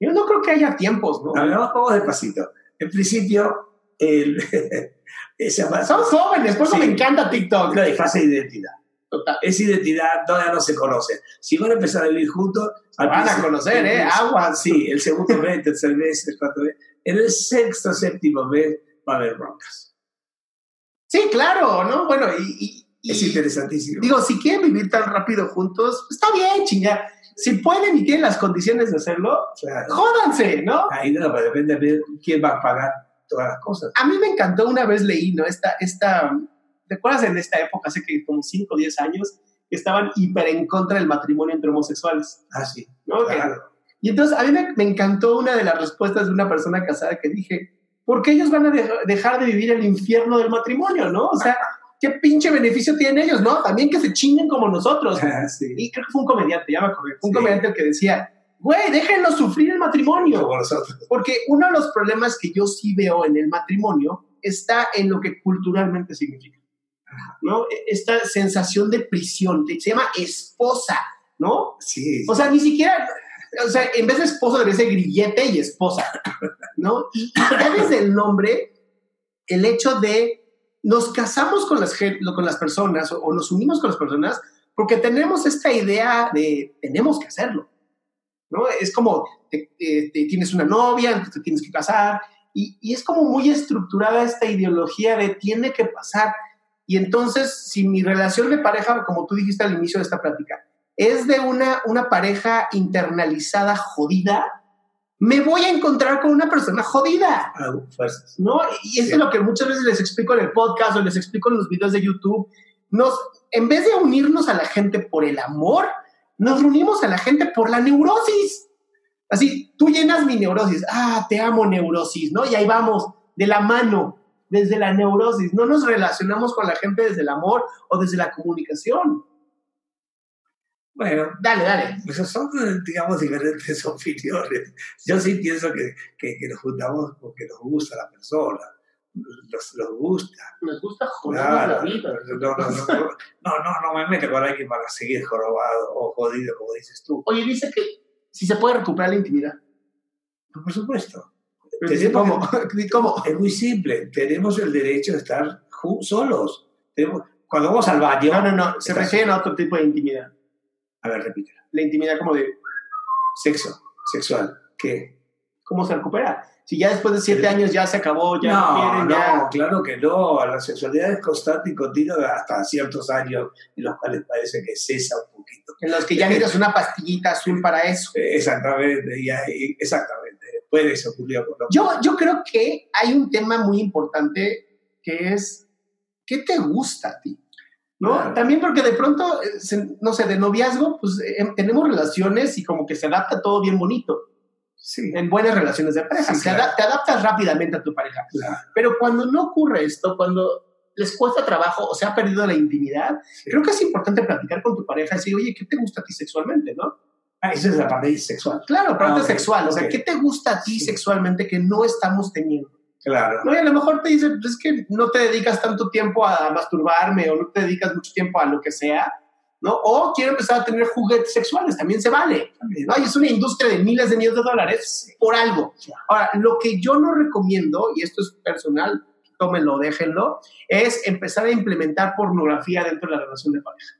Yo no creo que haya tiempos, ¿no? A ver, vamos, despacito. En principio, el, Son jóvenes, por eso Sí. me encanta TikTok. no hay fase de identidad. Total. Esa identidad todavía no se conoce. Si van a empezar a vivir juntos, al Van a conocer, ¿eh? Agua. Sí, el segundo mes, el tercer mes, el cuarto mes. En el sexto, séptimo mes va a haber broncas. Sí, claro, ¿no? Bueno, y, y- y- Es interesantísimo. digo, si quieren vivir tan rápido juntos, está bien, chinga. Si pueden y tienen las condiciones de hacerlo, Claro. jódanse, ¿no? Ahí no, pero depende de quién va a pagar todas las cosas. A mí me encantó una vez leí, ¿no? Esta, esta, ¿te acuerdas en esta época, hace que como 5 o 10 años, que estaban hiper en contra del matrimonio entre homosexuales, Ah, sí. ¿no? Que- Claro. Y entonces a mí me, me encantó una de las respuestas de una persona casada que dije, ¿por qué ellos van a deja- dejar de vivir el infierno del matrimonio, no? O sea, ¿qué pinche beneficio tienen ellos, no? También que se chinguen como nosotros. Ah, sí. Y creo que fue un comediante, ya me acordé, fue un Sí. comediante el que decía, güey, déjenlo sufrir el matrimonio. Como nosotros. Porque uno de los problemas que yo sí veo en el matrimonio está en lo que culturalmente significa, ¿no? E- Esta sensación de prisión, se llama esposa, ¿no? Sí. O sea, ni siquiera, o sea, en vez de esposo debería ser grillete y esposa, ¿no? Y ya desde el nombre, el hecho de nos casamos con las, con las personas o, nos unimos con las personas porque tenemos esta idea de tenemos que hacerlo, ¿no? Es como, te tienes una novia, entonces te tienes que casar, y, y es como muy estructurada esta ideología de tiene que pasar. Y entonces, si mi relación de pareja, como tú dijiste al inicio de esta plática, es de una, una pareja internalizada jodida, me voy a encontrar con una persona jodida. Ah, fuerzas. ¿no? Y eso Sí. es lo que muchas veces les explico en el podcast o les explico en los videos de YouTube. Nos, en vez de unirnos a la gente por el amor, nos reunimos a la gente por la neurosis. Así, tú llenas mi neurosis. Ah, te amo neurosis, ¿no? Y ahí vamos, de la mano, desde la neurosis. No nos relacionamos con la gente desde el amor o desde la comunicación. Bueno, Dale, dale. pues son, digamos, diferentes opiniones. Yo sí pienso que, que, que nos juntamos porque nos gusta la persona, nos, nos gusta. Nos gusta Claro. No, no, no, no, no, no, no me meto con alguien para seguir jorobado o jodido, como dices tú. Oye, dice que si se puede recuperar la intimidad. Por supuesto. Pero dice, ¿Cómo? ¿Cómo? Es muy simple. Tenemos el derecho de estar solos. Tenemos- cuando vamos al baño. No, no, no. Se refieren a otro tipo de intimidad. A ver, repítelo. La intimidad como de Sexo, sexual. ¿Qué? cómo se recupera. Si ya después de siete años ya se acabó, ya no, no, quieren, no, ya. claro que no. La sexualidad es constante y continua hasta ciertos años en los cuales parece que cesa un poquito. En los que ya necesitas una pastillita azul para eso. Eh, Exactamente, exactamente. Puede eso ocurrir con Yo, yo creo que hay un tema muy importante que es ¿qué te gusta a ti? ¿No? También porque de pronto, eh, no sé, de noviazgo, pues eh, tenemos relaciones y como que se adapta todo bien bonito. Sí, En buenas relaciones de pareja. Sí, claro. te adaptas rápidamente a tu pareja. claro. Pero cuando no ocurre esto, cuando les cuesta trabajo o se ha perdido la intimidad, Sí. creo que es importante platicar con tu pareja y decir, oye, ¿qué te gusta a ti sexualmente, no? Ah, esa es la parte sexual. Claro, parte Ah, sexual. O sea. ¿qué te gusta a ti sexualmente que no estamos teniendo? Claro. No, y a lo mejor te dice, pues es que no te dedicas tanto tiempo a masturbarme o no te dedicas mucho tiempo a lo que sea, ¿no? O quiero empezar a tener juguetes sexuales, también se vale. ¿no? Y es una industria de miles de millones de dólares por algo. Ahora, lo que yo no recomiendo, y esto es personal, tómenlo, déjenlo, es empezar a implementar pornografía dentro de la relación de pareja.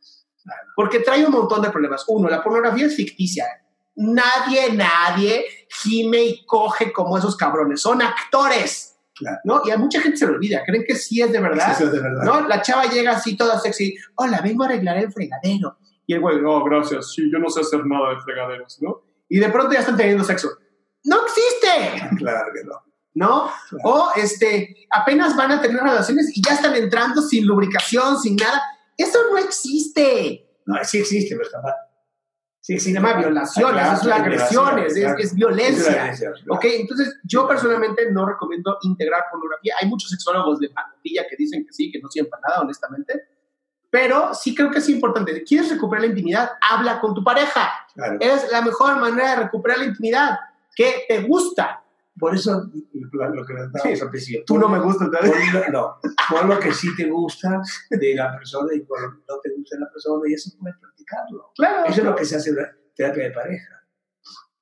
Porque trae un montón de problemas. Uno, la pornografía es ficticia. Nadie, nadie gime y coge como esos cabrones. Son actores. Claro. ¿No? Y a mucha gente se lo olvida. Creen que sí es de verdad. Eso es de verdad. ¿No? La chava llega así toda sexy. Hola, vengo a arreglar el fregadero. Y el güey, no, gracias. Sí, yo no sé hacer nada de fregaderos, ¿no? Y de pronto ya están teniendo sexo. ¡No existe! Claro que no. ¿no? Claro. O este, apenas van a tener relaciones y ya están entrando sin lubricación, sin nada. Eso no existe. No, sí existe, mal. Sí Se llama violaciones, Ah, es agresiones, es, es violencia. Es violencia, claro. ¿Ok? Entonces, yo personalmente no recomiendo integrar pornografía. Hay muchos sexólogos de pantilla que dicen que sí, que no sirven para nada, honestamente. Pero sí creo que es importante. ¿Quieres recuperar la intimidad? Habla con tu pareja. Claro. Es la mejor manera de recuperar la intimidad. ¿Qué te gusta? Por eso, lo, lo que Sí. al principio. Tú no me gustas, lo- no, pon lo que sí te gusta de la persona y por lo que no te gusta de la persona y eso puedes practicarlo. Claro. Eso es lo que se hace en la terapia de pareja.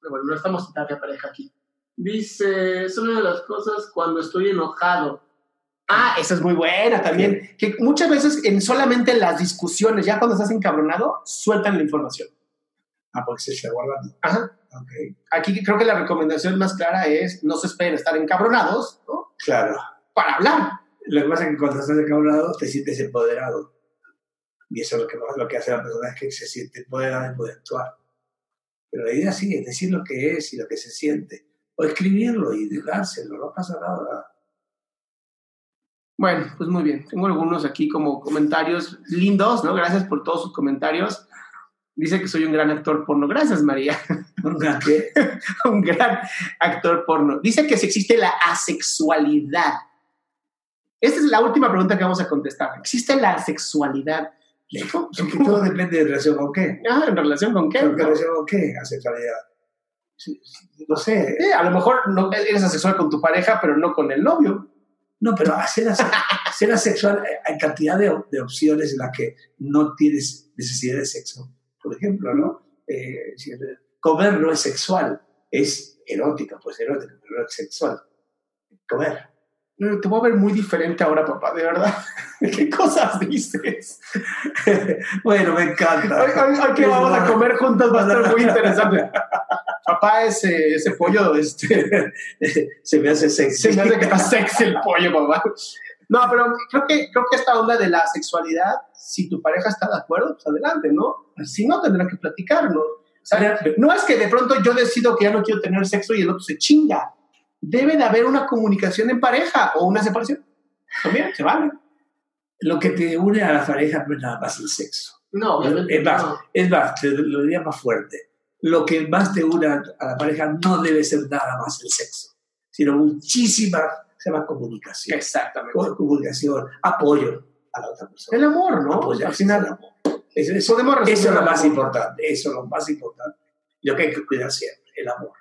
Bueno, no estamos en terapia pareja aquí. Dice, es una de las cosas cuando estoy enojado. Ah, esa es muy buena también. Que muchas veces en solamente las discusiones, ya cuando estás encabronado, sueltan la información. Ah, porque se está guardando. Ajá. Ok, Aquí creo que la recomendación más clara es no se esperen estar encabronados ¿no? claro. para hablar. Lo que pasa es que cuando estás encabrado te sientes empoderado. Y eso es lo que, lo que hace la persona es que se siente empoderada y puede actuar. Pero la idea sí es decir lo que es y lo que se siente. O escribirlo y dárselo, no pasa nada. Bueno, pues muy bien. Tengo algunos aquí como comentarios lindos, ¿no? Gracias por todos sus comentarios. Dice que soy un gran actor porno. Gracias, María. Nunca que un gran actor porno. Dice que si existe la asexualidad. Esta es la última pregunta que vamos a contestar. ¿Existe la asexualidad? Es que todo depende de relación con qué. Ah, ¿En relación con qué? ¿En relación con qué? Asexualidad. Sí, No sé. Eh, a lo mejor no eres asexual con tu pareja, pero no con el novio. No, pero ser asexual, eh, hay cantidad de, de opciones en las que no tienes necesidad de sexo. Por ejemplo, ¿no? Eh, comer no es sexual, es erótica, pues erótica, pero no es sexual. Comer. Te voy a ver muy diferente ahora, papá, de verdad. ¿Qué cosas dices? bueno, me encanta. Hoy que vamos a comer juntos va a estar muy interesante. Papá, ese, ese pollo, este, Se me hace sexy. se me hace que está sexy el pollo, papá. No, pero creo que, creo que esta onda de la sexualidad, si tu pareja está de acuerdo, pues adelante, ¿no? Si no, tendrán que platicarlo. O sea, no es que de pronto yo decido que ya no quiero tener sexo y el otro se chinga. Debe de haber una comunicación en pareja o una separación. También, se vale. Lo que te une a la pareja no es nada más el sexo. No, Es más, es más, te lo diría más fuerte. Lo que más te une a la pareja no debe ser nada más el sexo, sino muchísima, se llama comunicación. Exactamente. Co- Comunicación, apoyo a la otra persona. El amor, ¿no? Apoyar, Al final, el amor. Eso, eso- es lo más importante, eso es lo más importante. Lo que hay que cuidar siempre, el amor.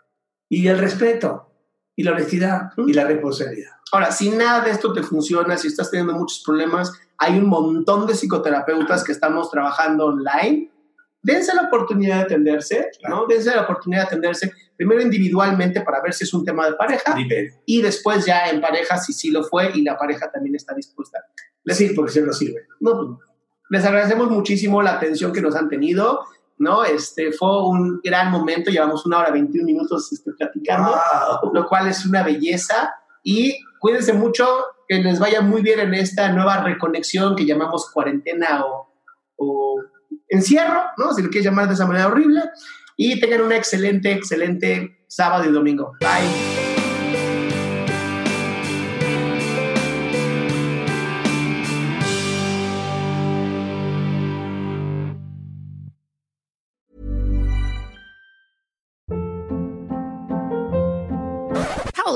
Y el respeto, y la honestidad, y la responsabilidad. Ahora, si nada de esto te funciona, si estás teniendo muchos problemas, hay un montón de psicoterapeutas que estamos trabajando online. Dense la oportunidad de atenderse, ¿no? Dense la oportunidad de atenderse primero individualmente para ver si es un tema de pareja Primero. y después ya en pareja si sí lo fue y la pareja también está dispuesta. Sí, porque se nos sirve. No, pues, no. Les agradecemos muchísimo la atención que nos han tenido, ¿no? Este fue un gran momento, llevamos una hora 21 minutos este, platicando Wow. lo cual es una belleza. Y cuídense mucho, que les vaya muy bien en esta nueva reconexión que llamamos cuarentena o, o encierro, ¿no? Si lo quieres llamar de esa manera horrible. Y tengan un excelente, excelente sábado y domingo. Bye.